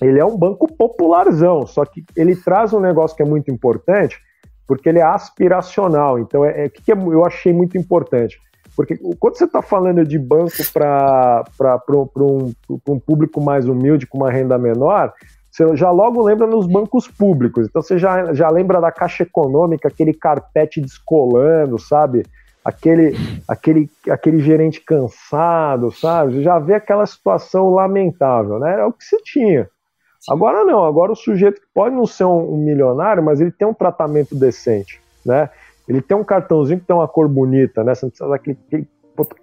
Ele é um banco popularzão, só que ele traz um negócio que é muito importante, porque ele é aspiracional. Então, é, é que, que eu achei muito importante. Porque quando você está falando de banco para um, um público mais humilde, com uma renda menor, você já logo lembra nos bancos públicos. Então você já, já lembra da Caixa Econômica, aquele carpete descolando, sabe? Aquele, aquele, aquele gerente cansado, sabe? Já vê aquela situação lamentável, né? É o que se tinha. Agora não, agora o sujeito pode não ser um, um, milionário, mas ele tem um tratamento decente, né? Ele tem um cartãozinho que tem uma cor bonita, né? Você não precisa daquele aquele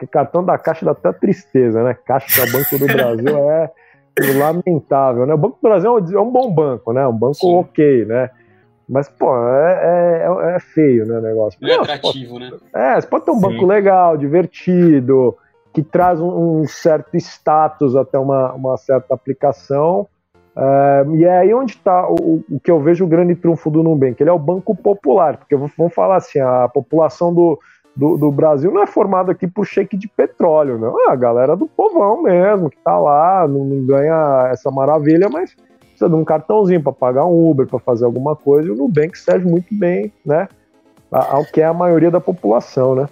cartão da Caixa dá até tristeza, né? Caixa do Banco do Brasil [laughs] é lamentável, né? O Banco do Brasil é um bom banco, né? Um banco Sim. ok, né? Mas, pô, é, é, é feio, né, o negócio. Não é atrativo, pode, né? É, você pode ter um Sim. banco legal, divertido, que traz um, um certo status até uma, uma certa aplicação. É, e é aí onde está o, o, que eu vejo o grande trunfo do Nubank. Ele é o banco popular, porque vamos falar assim, a população do, do, do, Brasil não é formada aqui por shake de petróleo, não. É a galera do povão mesmo, que está lá, não, não ganha essa maravilha, mas precisa de um cartãozinho para pagar um Uber, para fazer alguma coisa, e o Nubank serve muito bem, né? Ao que é a maioria da população, né?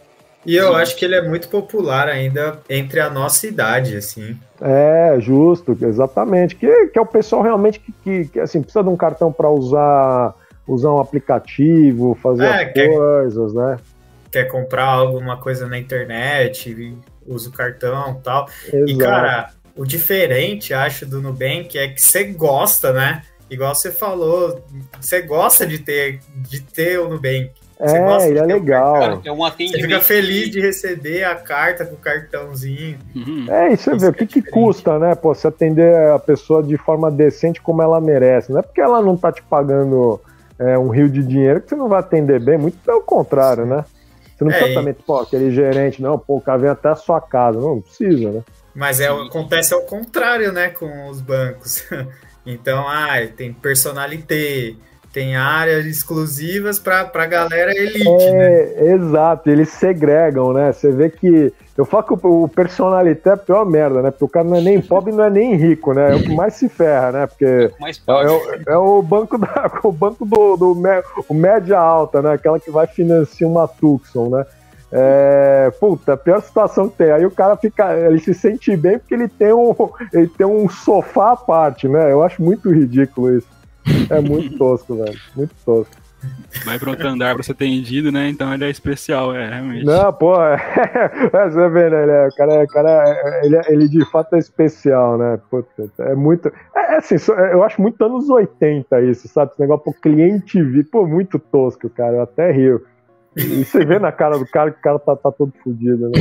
E eu acho que ele é muito popular ainda entre a nossa idade, assim. É, justo, exatamente. Que, que é o pessoal realmente que, que, que assim, precisa de um cartão para usar, usar um aplicativo, fazer é, coisas, quer, né? Quer comprar alguma coisa na internet, usa o cartão e tal. Exato. E, cara, o diferente, acho, do Nubank é que você gosta, né? Igual você falou, você gosta de ter, de ter o Nubank. Você é, gosta ele é legal. é um atendimento. Você fica feliz de receber a carta com o cartãozinho. Uhum. É, e você vê, o que, é que custa, né? Pô, você atender a pessoa de forma decente como ela merece. Não é porque ela não tá te pagando é, um rio de dinheiro que você não vai atender bem, muito pelo contrário, Sim. né? Você não é, precisa também, pô, aquele gerente, não, pô, o cara vem até a sua casa. Não, não precisa, né? Mas é, acontece ao contrário, né, com os bancos. [laughs] então, ah, tem personalité, tem áreas exclusivas para a galera elite, é, né? Exato, eles segregam, né? Você vê que. Eu falo que o, personalité é a pior merda, né? Porque o cara não é nem pobre não é nem rico, né? É o que mais se ferra, né? Porque é, é, é o banco, da, [laughs] o banco do, do o média alta, né? Aquela que vai financiar uma Tucson, né? É, puta, pior situação que tem. Aí o cara fica, ele se sente bem porque ele tem um, ele tem um sofá à parte, né? Eu acho muito ridículo isso. É muito tosco, velho. Muito tosco. Vai pro outro andar pra ser atendido, né? Então ele é especial, é, realmente. Não, pô, é, [laughs] é, você vê, né? Ele, é, o cara, o cara ele, ele de fato é especial, né? Puta, é muito. É, é assim, eu acho muito anos 80 isso, sabe? Esse negócio pro cliente vir, pô, muito tosco, cara. Eu até rio. E você vê na cara do cara que o cara tá, tá todo fodido, né?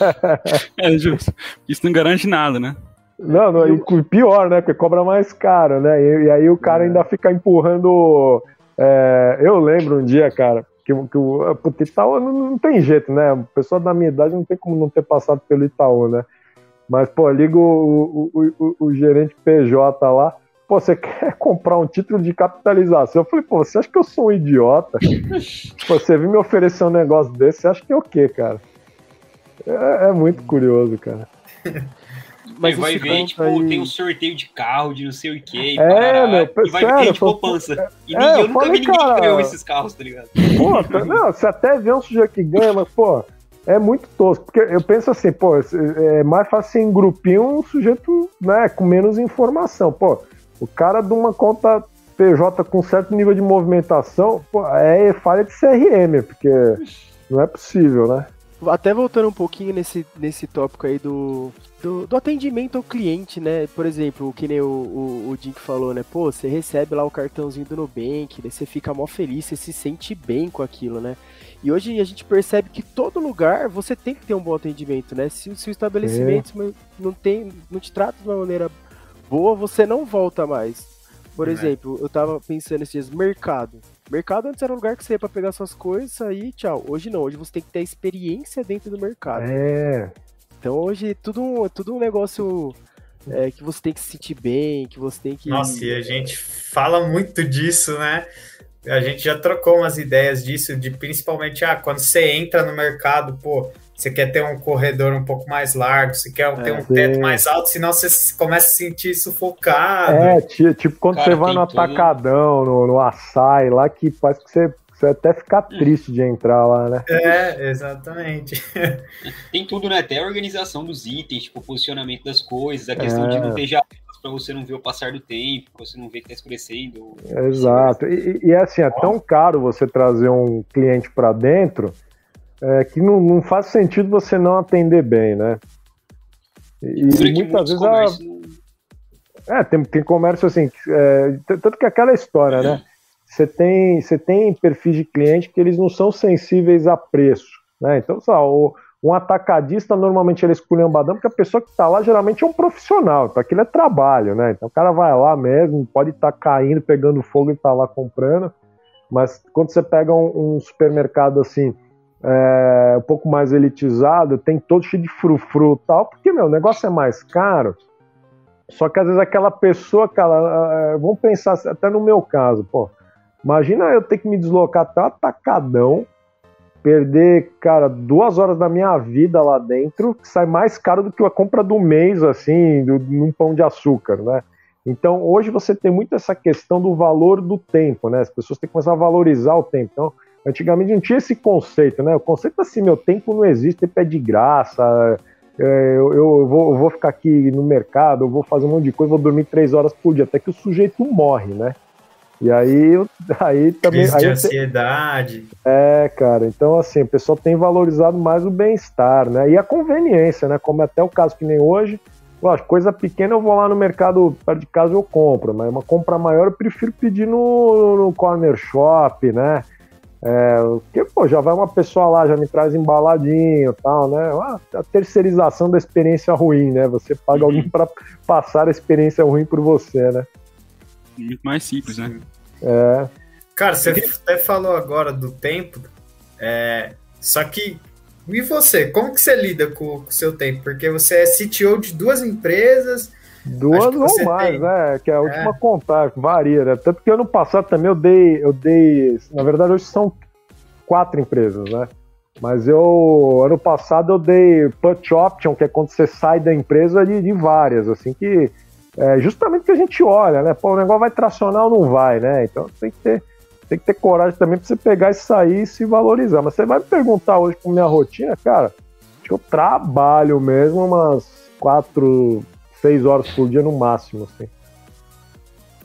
[laughs] é justo. Isso não garante nada, né? Não, não, e pior, né? Porque cobra mais caro, né? E, e aí o cara é. ainda fica empurrando. É, eu lembro um dia, cara, que, que o porque Itaú não, não, tem jeito, né? A pessoa da minha idade não tem como não ter passado pelo Itaú, né? Mas, pô, liga o, o, o, o gerente PJ lá. Pô, você quer [laughs] comprar um título de capitalização? Eu falei, pô, você acha que eu sou um idiota? [laughs] pô, você vir me oferecer um negócio desse, você acha que é o quê, cara? É, é muito curioso, cara. [laughs] Mas vai ver, tipo, aí... tem um sorteio de carro, de não sei o que. E, é, meu, e vai sério, ver de poupança. E é, ninguém, eu, nunca vi ninguém cara... que ganhou esses carros, tá ligado? Pô, tá, não, você até vê um sujeito que ganha, mas, pô, é muito tosco. Porque eu penso assim, pô, é mais fácil em grupinho um sujeito, né, com menos informação. Pô, o cara de uma conta PJ com certo nível de movimentação, pô, é falha de CRM, porque não é possível, né? Até voltando um pouquinho nesse, nesse tópico aí do, do, do, atendimento ao cliente, né? Por exemplo, o que nem o, o, o Dink falou, né? Pô, você recebe lá o cartãozinho do Nubank, daí você fica mó feliz, você se sente bem com aquilo, né? E hoje a gente percebe que todo lugar você tem que ter um bom atendimento, né? Se, se o estabelecimento é. não, tem, não te trata de uma maneira boa, você não volta mais. Por é. exemplo, eu tava pensando esses dias, mercado. Mercado antes era um lugar que você ia pra pegar suas coisas, sair tchau. Hoje não, hoje você tem que ter experiência dentro do mercado. É. Então hoje é tudo um, tudo um negócio é, que você tem que se sentir bem, que você tem que. Nossa, e a gente fala muito disso, né? A gente já trocou umas ideias disso, de principalmente, ah, quando você entra no mercado, pô, você quer ter um corredor um pouco mais largo, você quer ter é, um teto mais alto, senão você começa a se sentir sufocado. É, tipo quando Cara, você vai no tudo. atacadão, no, no açaí, lá que faz que você você até ficar triste de entrar lá, né? É, exatamente. [laughs] Tem tudo, né? Até a organização dos itens, tipo, o posicionamento das coisas, a questão é. de não ter janelas para você não ver o passar do tempo, pra você não ver que tá escurecendo. Exato. E, e assim, é tão caro você trazer um cliente para dentro é, que não, não, faz sentido você não atender bem, né? E, muitas vezes a... É, tem, tem comércio assim, é, tanto que aquela história, né? você tem, você tem perfis de cliente que eles não são sensíveis a preço. Né? Então, lá, o, um atacadista normalmente ele escolhe um badão, porque a pessoa que está lá geralmente é um profissional, então aquilo é trabalho, né? Então o cara vai lá mesmo, pode estar tá caindo, pegando fogo e está lá comprando, mas quando você pega um, um supermercado assim, é, um pouco mais elitizado, tem todo cheio de frufru e tal, porque meu, o negócio é mais caro, só que às vezes aquela pessoa, cara, é, vamos pensar até no meu caso, pô, Imagina eu ter que me deslocar até o atacadão, perder, cara, duas horas da minha vida lá dentro, que sai mais caro do que a compra do mês, assim, do, num pão de açúcar, né? Então, hoje você tem muito essa questão do valor do tempo, né? As pessoas têm que começar a valorizar o tempo. Então, antigamente não tinha esse conceito, né? O conceito é assim, meu tempo não existe, tempo é de graça, é, eu, eu, vou, eu vou ficar aqui no mercado, eu vou fazer um monte de coisa, vou dormir três horas por dia, até que o sujeito morre, né? E aí, aí também. Crise aí de ansiedade. É, cara. Então, assim, o pessoal tem valorizado mais o bem-estar, né? E a conveniência, né? Como até o caso que nem hoje. Lógico, coisa pequena eu vou lá no mercado perto de casa eu compro, mas uma compra maior eu prefiro pedir no, no corner shop, né? É, porque, pô, já vai uma pessoa lá, já me traz embaladinho e tal, né? A terceirização da experiência ruim, né? Você paga uhum. alguém para passar a experiência ruim por você, né? muito mais simples, né? É. Cara, você até falou agora do tempo. É, Só que e você, como que você lida com o seu tempo? Porque você é CTO de duas empresas. Duas ou mais, tem... né? Que é a última é. contar, varia, né? Tanto que ano passado também eu dei, eu dei. Na verdade, hoje são quatro empresas, né? Mas eu, ano passado, eu dei put option, que é quando você sai da empresa de, de várias, assim, que é justamente que a gente olha, né? Pô, o negócio vai tracionar ou não vai, né? Então tem que ter tem que ter coragem também para você pegar e sair e se valorizar. Mas você vai me perguntar hoje com minha rotina, cara, acho que eu trabalho mesmo umas quatro, seis horas por dia no máximo, assim.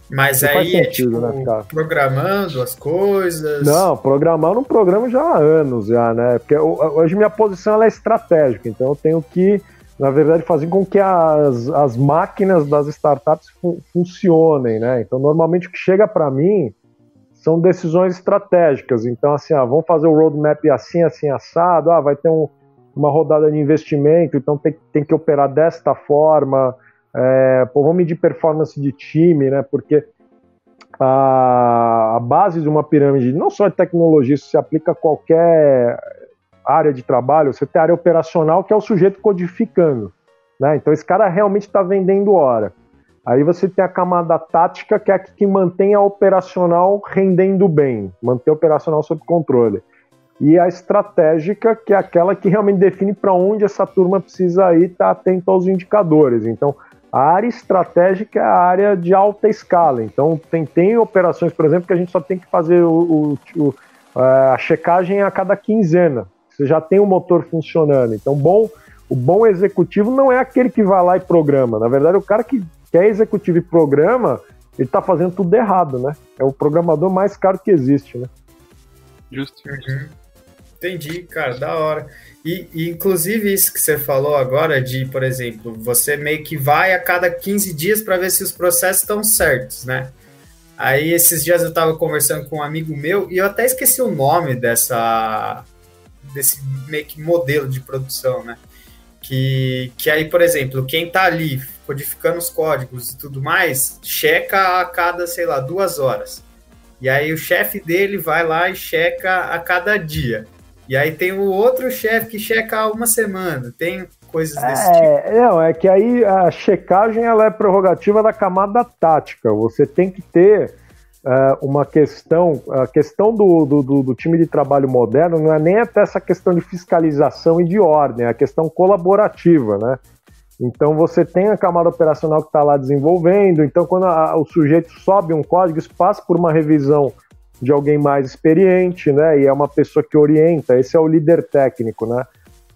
Mas não aí é tipo, né, programando as coisas. Não, programando um programa já há anos já, né? Porque hoje minha posição é estratégica, então eu tenho que, na verdade, fazer com que as, as máquinas das startups fun funcionem, né? Então normalmente o que chega para mim são decisões estratégicas. Então, assim, ah, vamos fazer o roadmap assim, assim, assado, ah, vai ter um, uma rodada de investimento, então tem, tem que operar desta forma, é, pô, vamos medir performance de time, né, porque a, a, base de uma pirâmide, não só de tecnologia, isso se aplica a qualquer área de trabalho, você tem a área operacional, que é o sujeito codificando, né, então esse cara realmente está vendendo hora. Aí você tem a camada tática, que é a que mantém a operacional rendendo bem, manter a operacional sob controle. E a estratégica, que é aquela que realmente define para onde essa turma precisa ir, está atento aos indicadores. Então, a área estratégica é a área de alta escala. Então, tem, tem operações, por exemplo, que a gente só tem que fazer o, o, o, a checagem a cada quinzena. Você já tem o motor funcionando. Então, bom, o bom executivo não é aquele que vai lá e programa. Na verdade, é o cara que que é executivo e programa, ele está fazendo tudo errado, né? É o programador mais caro que existe, né? Justo. Uhum. Entendi, cara, da hora. E, e, inclusive isso que você falou agora de, por exemplo, você meio que vai a cada 15 dias para ver se os processos estão certos, né? Aí esses dias eu estava conversando com um amigo meu e eu até esqueci o nome dessa desse meio que modelo de produção, né? Que, que aí, por exemplo, quem está ali codificando os códigos e tudo mais, checa a cada, sei lá, duas horas. E aí o chefe dele vai lá e checa a cada dia. E aí tem o outro chefe que checa uma semana. Tem coisas desse é, tipo. Não, é que aí a checagem ela é prerrogativa da camada tática. Você tem que ter uh, uma questão, a questão do, do, do, time de trabalho moderno não é nem até essa questão de fiscalização e de ordem, é a questão colaborativa, né? Então você tem a camada operacional que está lá desenvolvendo. Então quando a, o sujeito sobe um código, isso passa por uma revisão de alguém mais experiente, né? E é uma pessoa que orienta. Esse é o líder técnico, né?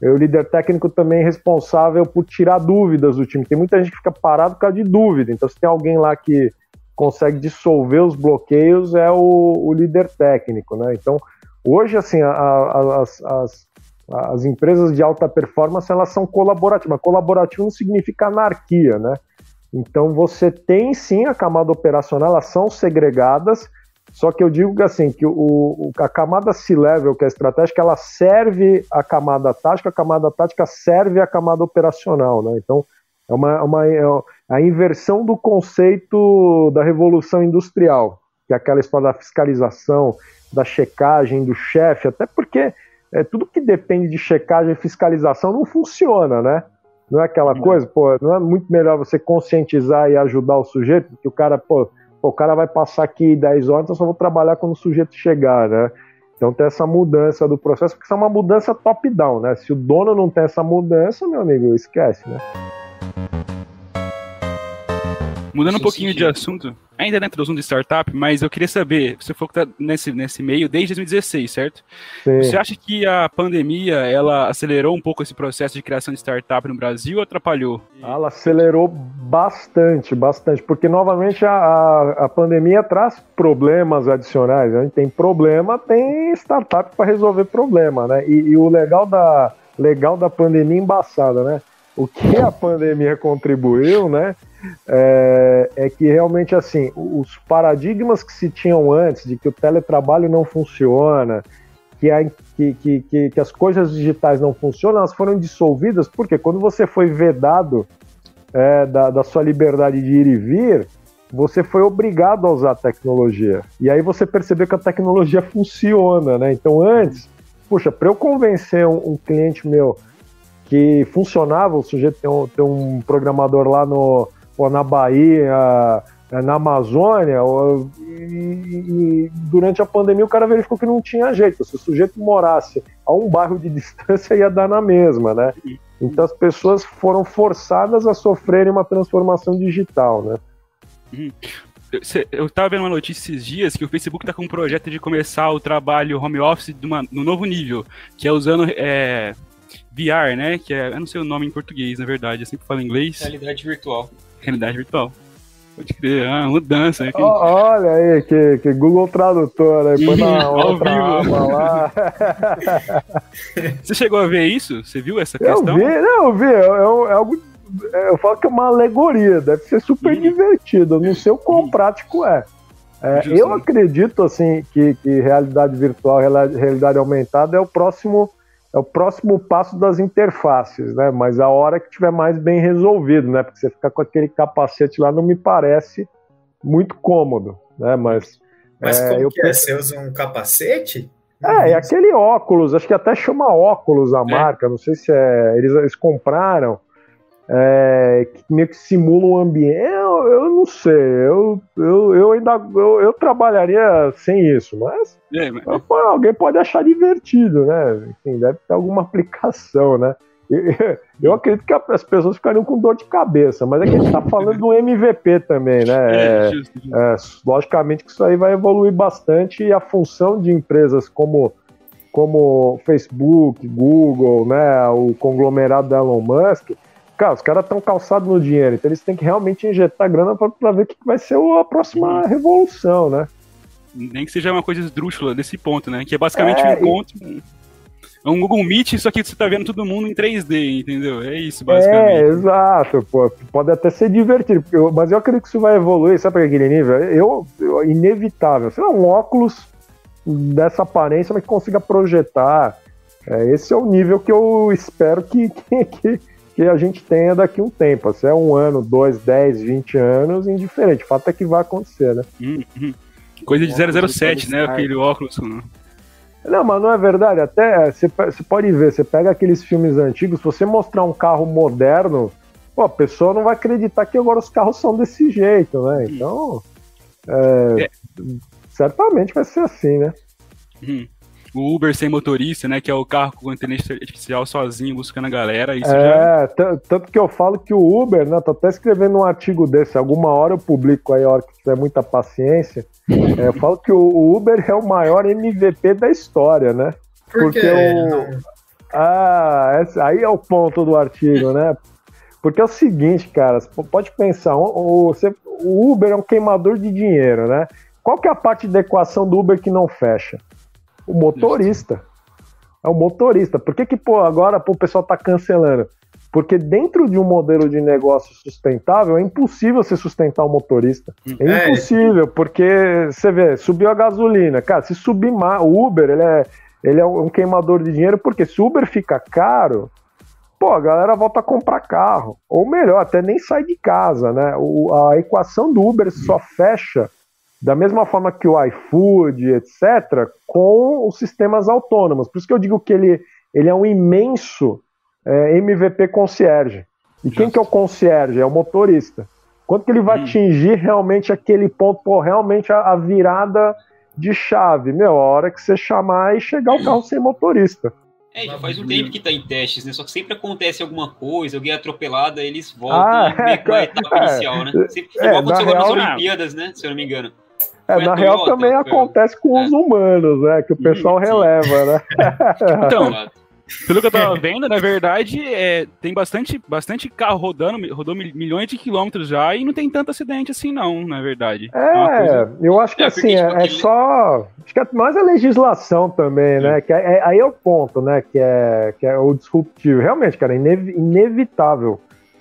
O líder técnico também é responsável por tirar dúvidas do time. Tem muita gente que fica parado por causa de dúvida. Então se tem alguém lá que consegue dissolver os bloqueios, é o, o líder técnico, né? Então hoje assim a, a, as, as as empresas de alta performance elas são colaborativas. Colaborativo não significa anarquia, né? Então você tem sim a camada operacional, elas são segregadas, só que eu digo que assim, que o, a camada C-level, que é a estratégica, ela serve a camada tática, a camada tática serve a camada operacional, né? Então é uma, uma é a inversão do conceito da revolução industrial, que é aquela história da fiscalização, da checagem, do chefe, até porque é, tudo que depende de checagem e fiscalização não funciona, né? Não é aquela coisa, pô, não é muito melhor você conscientizar e ajudar o sujeito, porque o cara, pô, o cara vai passar aqui 10 horas, então só vou trabalhar quando o sujeito chegar, né? Então tem essa mudança do processo, porque isso é uma mudança top-down, né? Se o dono não tem essa mudança, meu amigo, esquece, né? Mudando um pouquinho de assunto, ainda dentro do assunto de startup, mas eu queria saber, você falou que está nesse, nesse meio desde 2016, certo? Sim. Você acha que a pandemia, ela acelerou um pouco esse processo de criação de startup no Brasil ou atrapalhou? Ela acelerou bastante, bastante, porque novamente a, a, a pandemia traz problemas adicionais, a gente tem problema, tem startup para resolver problema, né? E, e o legal da, legal da pandemia embaçada, né? O que a pandemia contribuiu, né? é, é, que realmente assim os paradigmas que se tinham antes de que o teletrabalho não funciona, que, a, que, que, que, as coisas digitais não funcionam, elas foram dissolvidas porque quando você foi vedado é, da, da sua liberdade de ir e vir, você foi obrigado a usar a tecnologia. E aí você percebeu que a tecnologia funciona, né? Então antes puxa, para eu convencer um, um, cliente meu que funcionava, o sujeito tem um, tem um programador lá no, na Bahia, é, na Amazônia, e, e, durante a pandemia o cara verificou que não tinha jeito. Se o sujeito morasse a um bairro de [laughs] distância, ia dar na mesma, né? Então as pessoas foram forçadas a sofrerem uma transformação digital, né? Uhum. Eu estava vendo uma notícia esses dias que o Facebook está com um projeto de começar o trabalho home office uma, no novo nível, que é usando é, VR, né? Que é, eu não sei o nome em português, na verdade, eu sempre falo em inglês. Realidade virtual. Realidade virtual. Pode crer, ah, mudança. Aqui. olha aí, que, que Google Tradutor, aí põe na [laughs] outra lá. [laughs] Você chegou a ver isso? Você viu essa questão? Eu vi, não, eu vi, é, algo, eu falo que é uma alegoria, deve ser super hum. divertido, não sei o quão hum. prático é. é eu acredito, assim, que, que realidade virtual, realidade aumentada é o próximo é o próximo passo das interfaces, né? Mas a hora que tiver mais bem resolvido, né? Porque você ficar com aquele capacete lá não me parece muito cômodo, né? Mas, Mas é, como eu que é? Você usa um capacete? É, é aquele óculos, acho que até chama óculos a é. marca, não sei se é. Eles, eles compraram é, que meio que simula um ambiente. Eu, eu não sei, eu, eu, eu ainda eu, eu trabalharia sem isso, mas, é, mas... alguém pode achar divertido, né? Enfim, deve ter alguma [laughs] aplicação, né? [laughs] Eu acredito que as pessoas ficariam com dor de cabeça, mas é que a gente está falando do MVP também, né? É, é, logicamente que isso aí vai evoluir bastante e a função de empresas como, como Facebook, Google, né, o conglomerado da Elon Musk, Cara, os caras estão calçados no dinheiro, então eles têm que realmente injetar grana para ver o que vai ser a próxima revolução, né? Nem que seja uma coisa esdrúxula desse ponto, né? Que é basicamente é, um encontro. E... É um Google Meet, só que você tá vendo todo mundo em 3D, entendeu? É isso, basicamente. É, exato, pô. Pode até ser divertido, eu, mas eu acredito que isso vai evoluir, sabe para aquele nível? Eu, eu, inevitável. Sei lá, um óculos dessa aparência, mas que consiga projetar. É, esse é o nível que eu espero que, [laughs] que, que que a gente tenha daqui um tempo. Se é um ano, dois, dez, vinte anos, indiferente. O fato é que vai acontecer, né? Uhum. Coisa de 007, né? Aquele óculos. Né? Não, mas não é verdade. Até você pode ver, você pega aqueles filmes antigos, se você mostrar um carro moderno, pô, a pessoa não vai acreditar que agora os carros são desse jeito, né? Então, é, é. certamente vai ser assim, né? Uhum o Uber sem motorista, né? Que é o carro com inteligência artificial sozinho buscando a galera. Isso é, já... tanto que eu falo que o Uber, né? Tô até escrevendo um artigo desse, alguma hora eu publico aí, a hora que tiver muita paciência. É, eu falo que o Uber é o maior MVP da história, né? Por Porque o. Ah, aí é o ponto do artigo, né? Porque é o seguinte, cara, você pode pensar, o, o Uber é um queimador de dinheiro, né? Qual que é a parte da equação do Uber que não fecha? O motorista. É o motorista. Por que, que pô, agora pô, o pessoal está cancelando? Porque dentro de um modelo de negócio sustentável é impossível você sustentar o motorista. É, é impossível, porque você vê, subiu a gasolina. Cara, se subir mais, o Uber, ele é, ele é um queimador de dinheiro, porque se o Uber fica caro, pô, a galera volta a comprar carro. Ou melhor, até nem sai de casa, né? O, a equação do Uber só fecha da mesma forma que o iFood, etc., com os sistemas autônomos. Por isso que eu digo que ele, ele é um imenso é, MVP concierge. E quem que é o concierge? É o motorista. Quando que ele vai hum. atingir realmente aquele ponto, pô, realmente a, a, virada de chave? Meu, a hora que você chamar e chegar o carro sem motorista. É, já faz um tempo que tá em testes, né? Só que sempre acontece alguma coisa, alguém é atropelado, aí eles voltam ah, é, a [laughs] etapa é, inicial, né? Sempre, é, igual aconteceu real, nas Olimpíadas, né? Se eu não me engano. É, na real também acontece com os é. humanos, né? Que o pessoal releva, né? [laughs] Então, pelo que eu tava [laughs] vendo, na verdade, é, tem bastante, bastante carro rodando, rodou milhões de quilômetros já e não tem tanto acidente assim, não, na verdade. É, é coisa... eu acho que é, assim, é, é, só. Acho que é mais a legislação também, né? Que é, aí é o ponto, né? Que é, que é o disruptivo. Realmente, cara, inevitável.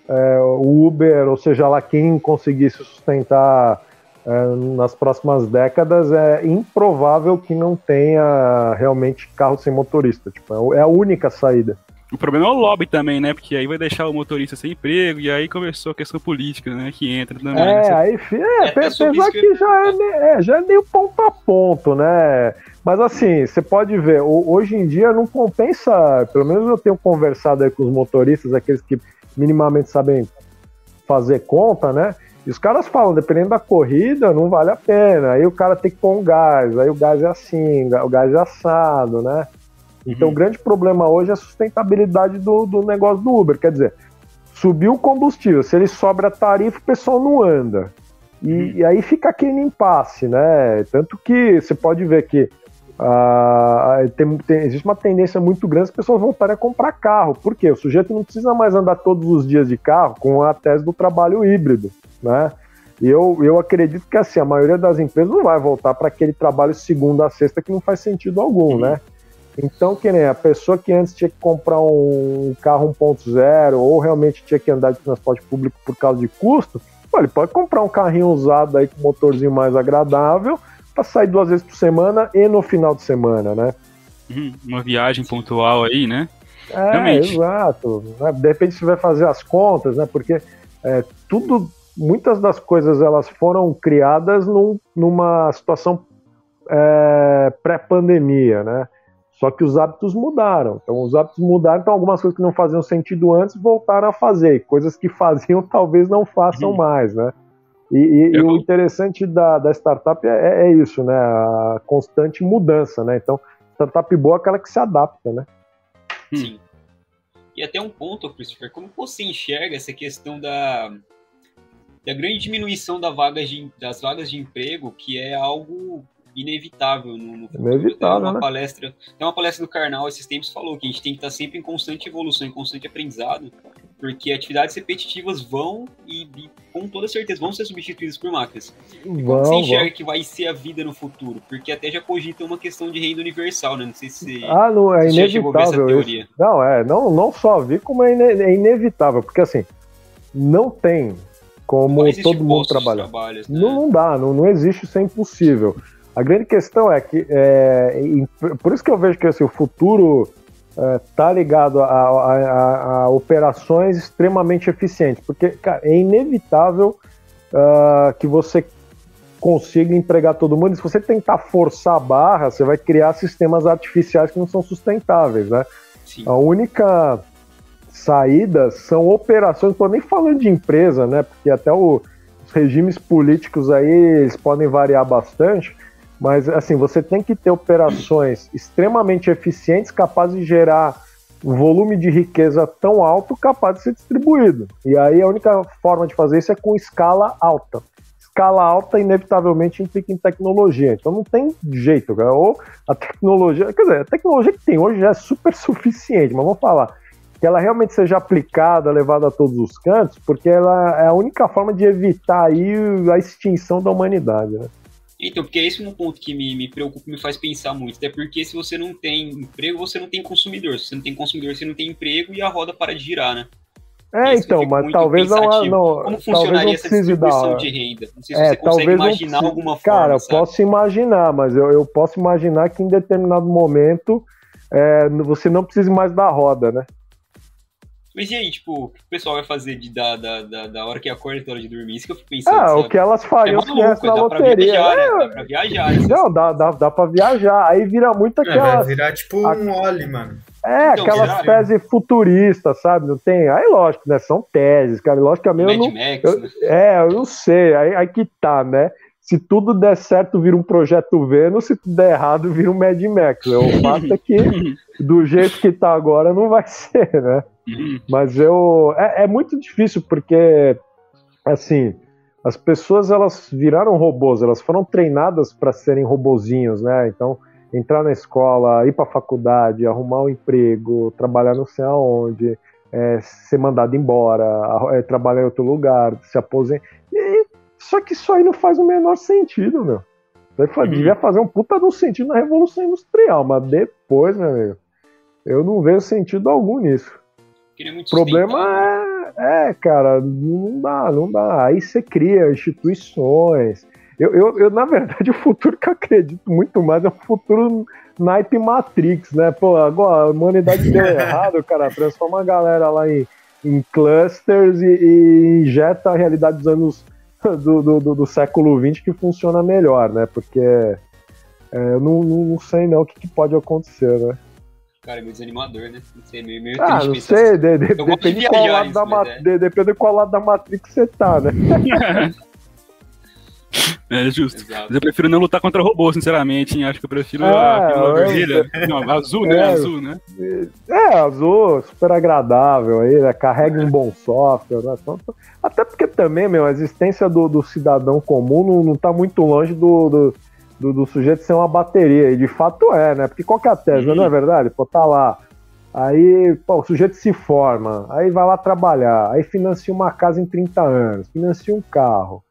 o Uber, ou seja lá, quem conseguisse sustentar é, nas próximas décadas, é improvável que não tenha realmente carro sem motorista. Tipo, é, é a única saída. O problema é o lobby também, né? Porque aí vai deixar o motorista sem emprego, e aí começou a questão política, né? Que entra também. É, nessa... aí, é, é apesar que já é, é, já é meio ponto a ponto, né? Mas assim, você pode ver, hoje em dia não compensa, pelo menos eu tenho conversado aí com os motoristas, aqueles que minimamente sabem fazer conta, né? E os caras falam, dependendo da corrida, não vale a pena. Aí o cara tem que pôr um gás, aí o gás é assim, o gás é assado, né? Então, uhum. o grande problema hoje é a sustentabilidade do, do negócio do Uber. Quer dizer, subiu o combustível, se ele sobra a tarifa, o pessoal não anda. E, uhum. e aí fica aquele impasse, né? Tanto que você pode ver que uh, tem, tem, existe uma tendência muito grande as pessoas voltarem a comprar carro. Por quê? O sujeito não precisa mais andar todos os dias de carro com a tese do trabalho híbrido, né? E eu, eu acredito que assim, a maioria das empresas não vai voltar para aquele trabalho segunda a sexta que não faz sentido algum, uhum. né? Então, que nem a pessoa que antes tinha que comprar um carro 1.0 ou realmente tinha que andar de transporte público por causa de custo, ele pode comprar um carrinho usado aí com motorzinho mais agradável para sair duas vezes por semana e no final de semana, né? Uhum, uma viagem pontual aí, né? É, Realmente. exato. Né? De repente você vai fazer as contas, né? Porque é, tudo, muitas das coisas elas foram criadas num, numa situação é, pré-pandemia, né? Só que os hábitos mudaram. Então, os hábitos mudaram, então algumas coisas que não faziam sentido antes voltaram a fazer. Coisas que [laughs] faziam talvez não façam uhum. mais, né? E, e, e, o interessante da, da startup é, é, isso, né? A constante mudança, né? Então, startup boa é aquela que se adapta, né? Sim. E até um ponto, Christopher, como você enxerga essa questão da, da grande diminuição da vagas de, das vagas de emprego, que é algo inevitável no, no futuro. Inevitável, tem uma né? palestra, tem uma palestra do Karnal esses tempos falou que a gente tem que estar sempre em constante evolução, em constante aprendizado, porque atividades repetitivas vão e, e com toda certeza vão ser substituídas por máquinas. E como você enxerga vão. que vai ser a vida no futuro? Porque até já cogita uma questão de renda universal, né? Não sei se ah, não, é inevitável teoria. Não, é, não, não só vi como é, ine é inevitável, porque assim, não tem como todo mundo trabalhar. Né? Não, não dá, não, não existe, isso é impossível. A grande questão é que, é, por isso que eu vejo que assim, o futuro está é, ligado a, a, a, operações extremamente eficientes, porque cara, é inevitável uh, que você consiga empregar todo mundo. E se você tentar forçar a barra, você vai criar sistemas artificiais que não são sustentáveis, né? Sim. A única saída são operações, estou nem falando de empresa, né? Porque até o, os regimes políticos aí eles podem variar bastante mas, assim, você tem que ter operações extremamente eficientes, capazes de gerar um volume de riqueza tão alto, capaz de ser distribuído. E aí a única forma de fazer isso é com escala alta. Escala alta, inevitavelmente, implica em tecnologia. Então não tem jeito, cara. Ou a tecnologia. Quer dizer, a tecnologia que tem hoje já é super suficiente, mas vamos falar que ela realmente seja aplicada, levada a todos os cantos, porque ela é a única forma de evitar aí a extinção da humanidade. Né? Então, porque esse é um ponto que me, me preocupa, me faz pensar muito. Até porque se você não tem emprego, você não tem consumidor. Se você não tem consumidor, você não tem emprego e a roda para de girar, né? É, então, mas talvez não, não. Como funcionaria essa distribuição dar... de renda? Não sei se é, você consegue imaginar alguma forma. Cara, eu sabe? posso imaginar, mas eu, eu posso imaginar que em determinado momento é, você não precise mais da roda, né? Mas e aí, tipo, o que o pessoal vai fazer de, da, da, da, da hora que acorda até hora de dormir? Isso que eu fico pensando. Ah, sabe? o que elas fariam é se tivesse na dá loteria. Pra viajar, né? é... Dá pra viajar. Não, dá, dá, dá pra viajar. Aí vira muito aquela. É, vai virar tipo um óleo, mano. É, então, aquelas teses futuristas, sabe? Não tem. Aí, lógico, né? São teses, cara. Lógico que a minha. Eu não, Max, eu, né? É, eu não sei. Aí, aí que tá, né? se tudo der certo, vira um projeto Vênus, se tudo der errado, vira um Mad Max. O fato é que, [laughs] do jeito que tá agora, não vai [laughs] ser, né? Mas eu. É, é muito difícil, porque, assim, as pessoas elas viraram robôs, elas foram treinadas para serem robozinhos, né? Então, entrar na escola, ir para a faculdade, arrumar um emprego, trabalhar não sei aonde, é, ser mandado embora, é, trabalhar em outro lugar, se aposentar. E só que isso aí não faz o menor sentido, meu. Uhum. Devia fazer um puta do sentido na Revolução Industrial, mas depois, meu amigo, eu não vejo sentido algum nisso. O problema é, é, cara, não dá, não dá. Aí você cria instituições. Eu, eu, eu, na verdade, [laughs] o futuro que eu acredito muito mais é um futuro naipe Matrix, né? Pô, agora a humanidade deu [laughs] errado, cara. Transforma a galera lá em, em clusters e, e injeta a realidade dos anos [laughs] do, do, do, do século XX que funciona melhor, né? Porque é, eu não, não, não, sei não o que, que, pode acontecer, né? Cara, é meio desanimador, né? Não sei, meio, meio ah, não sei, assim. de, de, depende, de qual lado da é. de, depende de qual lado da Matrix você tá, né? [laughs] É justo. Exato. Mas eu prefiro não lutar contra robô, sinceramente. Hein? Acho que eu prefiro é, a vermelha. Não, azul, né? [laughs] É, azul, né? É, azul, super agradável aí, né? Carrega um bom software, né? Então, até porque também, meu, a existência do, do cidadão comum não, não tá muito longe do, do, do, do sujeito ser uma bateria. E de fato é, né? Porque qual que é a tese, não é verdade? Pô, tá lá. Aí, pô, o sujeito se forma, aí vai lá trabalhar, aí financia uma casa em 30 anos, financia um carro.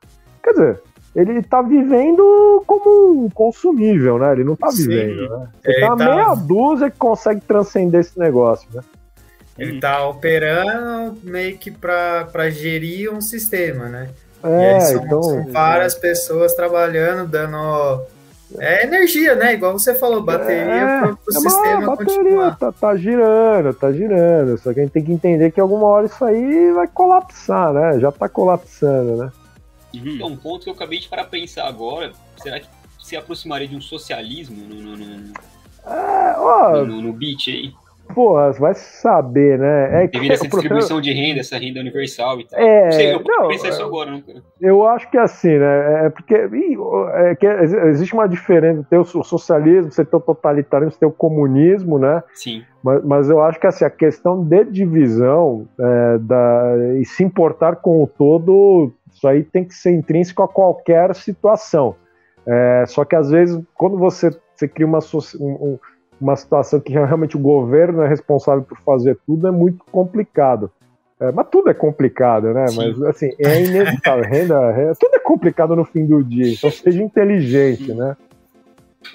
Quer dizer, ele tá vivendo como um consumível, né? Ele não tá vivendo, né? Ele tá, tá meia dúzia que consegue transcender esse negócio, né? Ele tá operando meio que para gerir um sistema, né? É, são, então, são várias é. pessoas trabalhando, dando é energia, né? Igual você falou, bateria é, para o é sistema bateria, continuar. Tá, tá, girando, tá girando. Só que a gente tem que entender que alguma hora isso aí vai colapsar, né? Já tá colapsando, né? Uhum. É um ponto que eu acabei de parar pra pensar agora. Será que se aproximaria de um socialismo no, no, no, é, ó, no, no beat aí? Pô, vai saber, né? É Devido a [laughs] essa distribuição de renda, essa renda universal e tal. É, não sei, eu não, pensar isso agora, não. Eu acho que é assim, né? É porque é que existe uma diferença. Tem o socialismo, você tem o totalitarismo, você tem o comunismo, né? Sim. Mas, mas eu acho que assim, a questão de divisão é, da, e se importar com o todo isso aí tem que ser intrínseco a qualquer situação. É, só que às vezes, quando você, você cria uma, um, uma situação que realmente o governo é responsável por fazer tudo, é muito complicado. É, mas tudo é complicado, né? Sim. Mas assim, é inevitável. [laughs] renda, renda, tudo é complicado no fim do dia, então seja inteligente, né?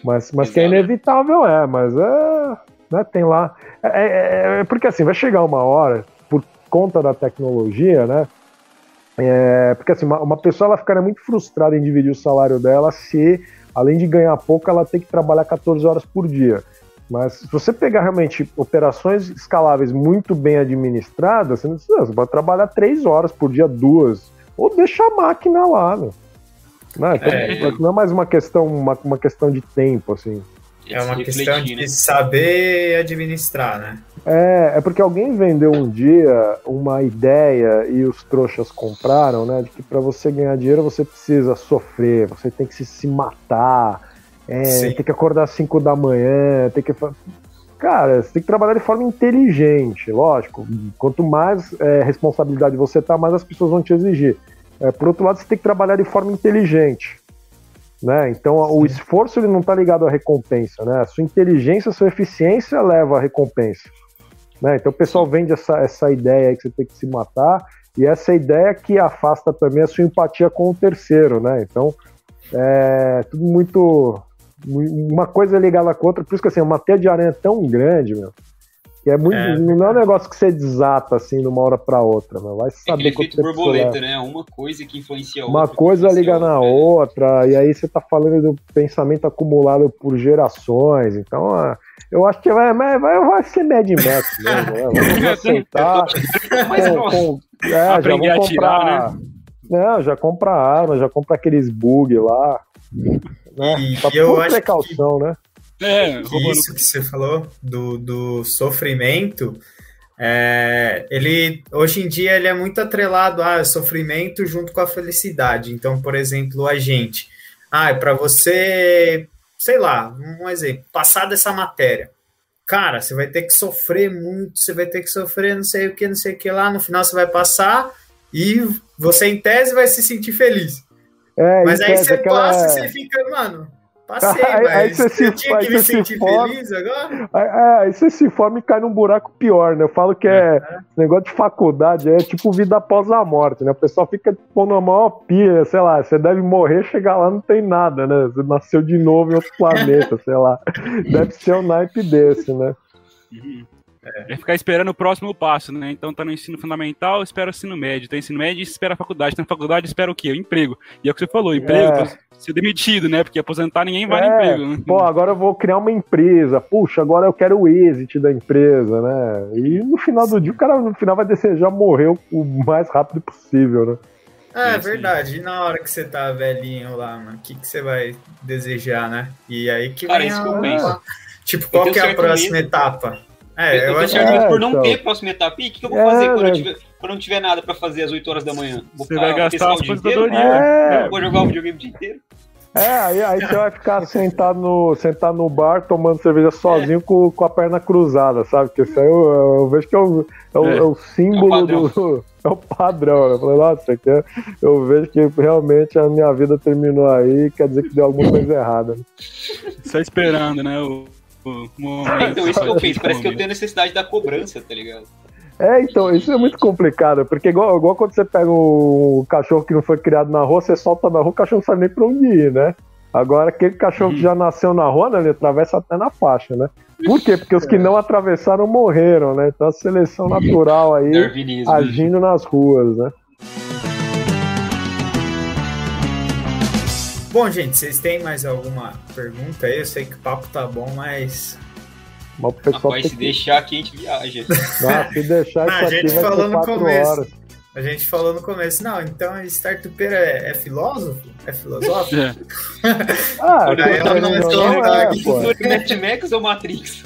Mas, mas que é inevitável, é, mas é, né, tem lá. É, é, é, porque assim, vai chegar uma hora, por conta da tecnologia, né? É, porque assim, uma, uma, pessoa ela ficaria muito frustrada em dividir o salário dela se, além de ganhar pouco, ela tem que trabalhar 14 horas por dia. Mas se você pegar realmente operações escaláveis muito bem administradas, você não precisa, você pode trabalhar 3 horas por dia, duas, ou deixa a máquina lá, né? Não, então, é, não é mais uma questão, uma, uma questão de tempo, assim. É uma questão de né? saber administrar, né? É, é porque alguém vendeu um dia uma ideia e os trouxas compraram, né? De que para você ganhar dinheiro você precisa sofrer, você tem que se, se matar, é, tem que acordar às 5 da manhã, tem que. Cara, você tem que trabalhar de forma inteligente, lógico. Quanto mais é, responsabilidade você tá, mais as pessoas vão te exigir. É, por outro lado, você tem que trabalhar de forma inteligente. Né? Então Sim. o esforço ele não está ligado à recompensa, né? A sua inteligência, a sua eficiência leva à recompensa. Né? Então o pessoal vende essa, essa ideia aí que você tem que se matar, e essa ideia que afasta também a sua empatia com o terceiro, né? Então é tudo muito. Uma coisa ligada com a outra, por isso que assim, uma teia de aranha tão grande, meu, que é muito, é, não é um negócio que você desata assim de uma hora para outra, mas vai saber é efeito borboleta, né? Uma coisa que influencia a outra. Uma coisa liga na outra, e aí você tá falando do pensamento acumulado por gerações. Então, ah, eu acho que vai, vai, vai ser Mad Max mesmo, né? Vamos [laughs] aceitar. com, com, é, já vou comprar. Né? Não, já compra arma, já compra aqueles bug lá. Né? E, pra eu precaução, que... né? É, isso que você falou do, do sofrimento, é, ele hoje em dia ele é muito atrelado a sofrimento junto com a felicidade. Então, por exemplo, a gente, ah, é para você, sei lá, um exemplo, passar dessa matéria. Cara, você vai ter que sofrer muito, você vai ter que sofrer não sei o que, não sei o que lá, no final você vai passar e você em tese vai se sentir feliz. É, Mas aí você passa e você fica, mano, Passei, [laughs] aí, aí você se, tinha que me sentir forma, feliz agora? Aí, aí, você se forma e cai num buraco pior, né? Eu falo que é, é. negócio de faculdade, é tipo vida após a morte, né? O pessoal fica pondo a maior pia, sei lá, você deve morrer, chegar lá não tem nada, né? Você nasceu de novo em outro [laughs] planeta, sei lá. [laughs] Deve ser um naipe desse, né? É. é. ficar esperando o próximo passo, né? Então tá no ensino fundamental, espera o ensino médio. Tá no ensino médio, espera a faculdade. Tá na faculdade, espera o quê? O emprego. E é o que você falou, emprego. É. ser demitido, né? Porque aposentar ninguém vai é, no emprego. Né? Pô, agora eu vou criar uma empresa. Puxa, agora eu quero o exit da empresa, né? E no final do dia o cara no final vai desejar morrer o mais rápido possível, né? É, é verdade. E na hora que você tá velhinho lá, mano, o que, que você vai desejar, né? E aí que Cara, isso que eu penso. Tipo, qual que é a próxima medo. etapa? É, eu, eu tenho certeza é, por não então. ter próxima etapa. E o que, que eu vou é, fazer quando, eu tiver, quando não tiver nada pra fazer às 8 horas da manhã? Vou Você vai gastar a aposentadoria. É. Vou jogar o videogame o dia inteiro. É, aí, aí você vai ficar sentado no, sentado no bar tomando cerveja sozinho é. com, com a perna cruzada, sabe? Porque isso aí eu, eu vejo que é o, é o, é o símbolo é do. [laughs] É o padrão, né? Eu falei, nossa, aqui eu vejo que realmente a minha vida terminou aí, quer dizer que deu alguma coisa errada. Só esperando, né? O momento. então, isso que eu penso, parece que eu tenho necessidade da cobrança, tá ligado? É, então, isso é muito complicado, porque igual, igual quando você pega um cachorro que não foi criado na rua, você solta na rua, o cachorro não sabe nem pra onde ir, né? Agora, aquele cachorro uhum. que já nasceu na rua, né, ele atravessa até na faixa, né? Por quê? Porque os que não atravessaram morreram, né? Então a seleção natural aí agindo nas ruas, né? Bom, gente, vocês têm mais alguma pergunta aí? Eu sei que o papo tá bom, mas mas o pessoal Rapaz, se que... deixar aqui a gente viaja. [laughs] Não, se deixar isso a gente falou no começo. Horas. A gente falou no começo, não, então startupeira é, é filósofo? É filosófico? É. [laughs] ah, Aí ela não, não, é, Mad Max ou Matrix?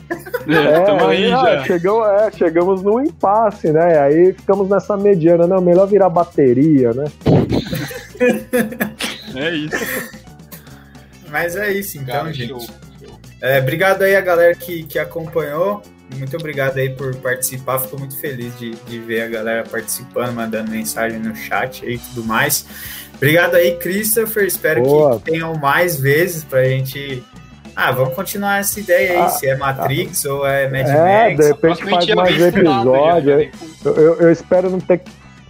É, é aí já. Chegamos, é, chegamos num impasse, né? Aí ficamos nessa mediana, não, melhor virar bateria, né? [laughs] é isso. Mas é isso então, Cara, gente. Show. É, obrigado aí a galera que, que acompanhou. Muito obrigado aí por participar. Fico muito feliz de, de ver a galera participando, mandando mensagem no chat e tudo mais. Obrigado aí, Christopher. Espero Boa. que tenham mais vezes pra gente. Ah, vamos continuar essa ideia aí, ah, se é Matrix ah, ou é Mad é, Max. De repente faz mais episódio. Eu, eu, eu espero não ter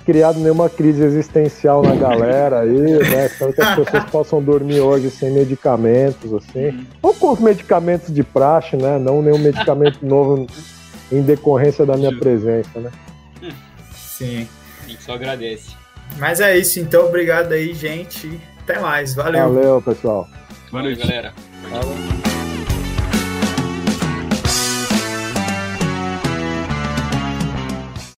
criado nenhuma crise existencial na galera aí, né? [laughs] Espero que as pessoas possam dormir hoje sem medicamentos, assim. Ou com os medicamentos de praxe, né? Não nenhum medicamento [laughs] novo em decorrência da minha presença, né? Sim. A gente só agradece. Mas é isso, então. Obrigado aí, gente. Até mais. Valeu. Valeu, pessoal. Valeu, galera. Valeu.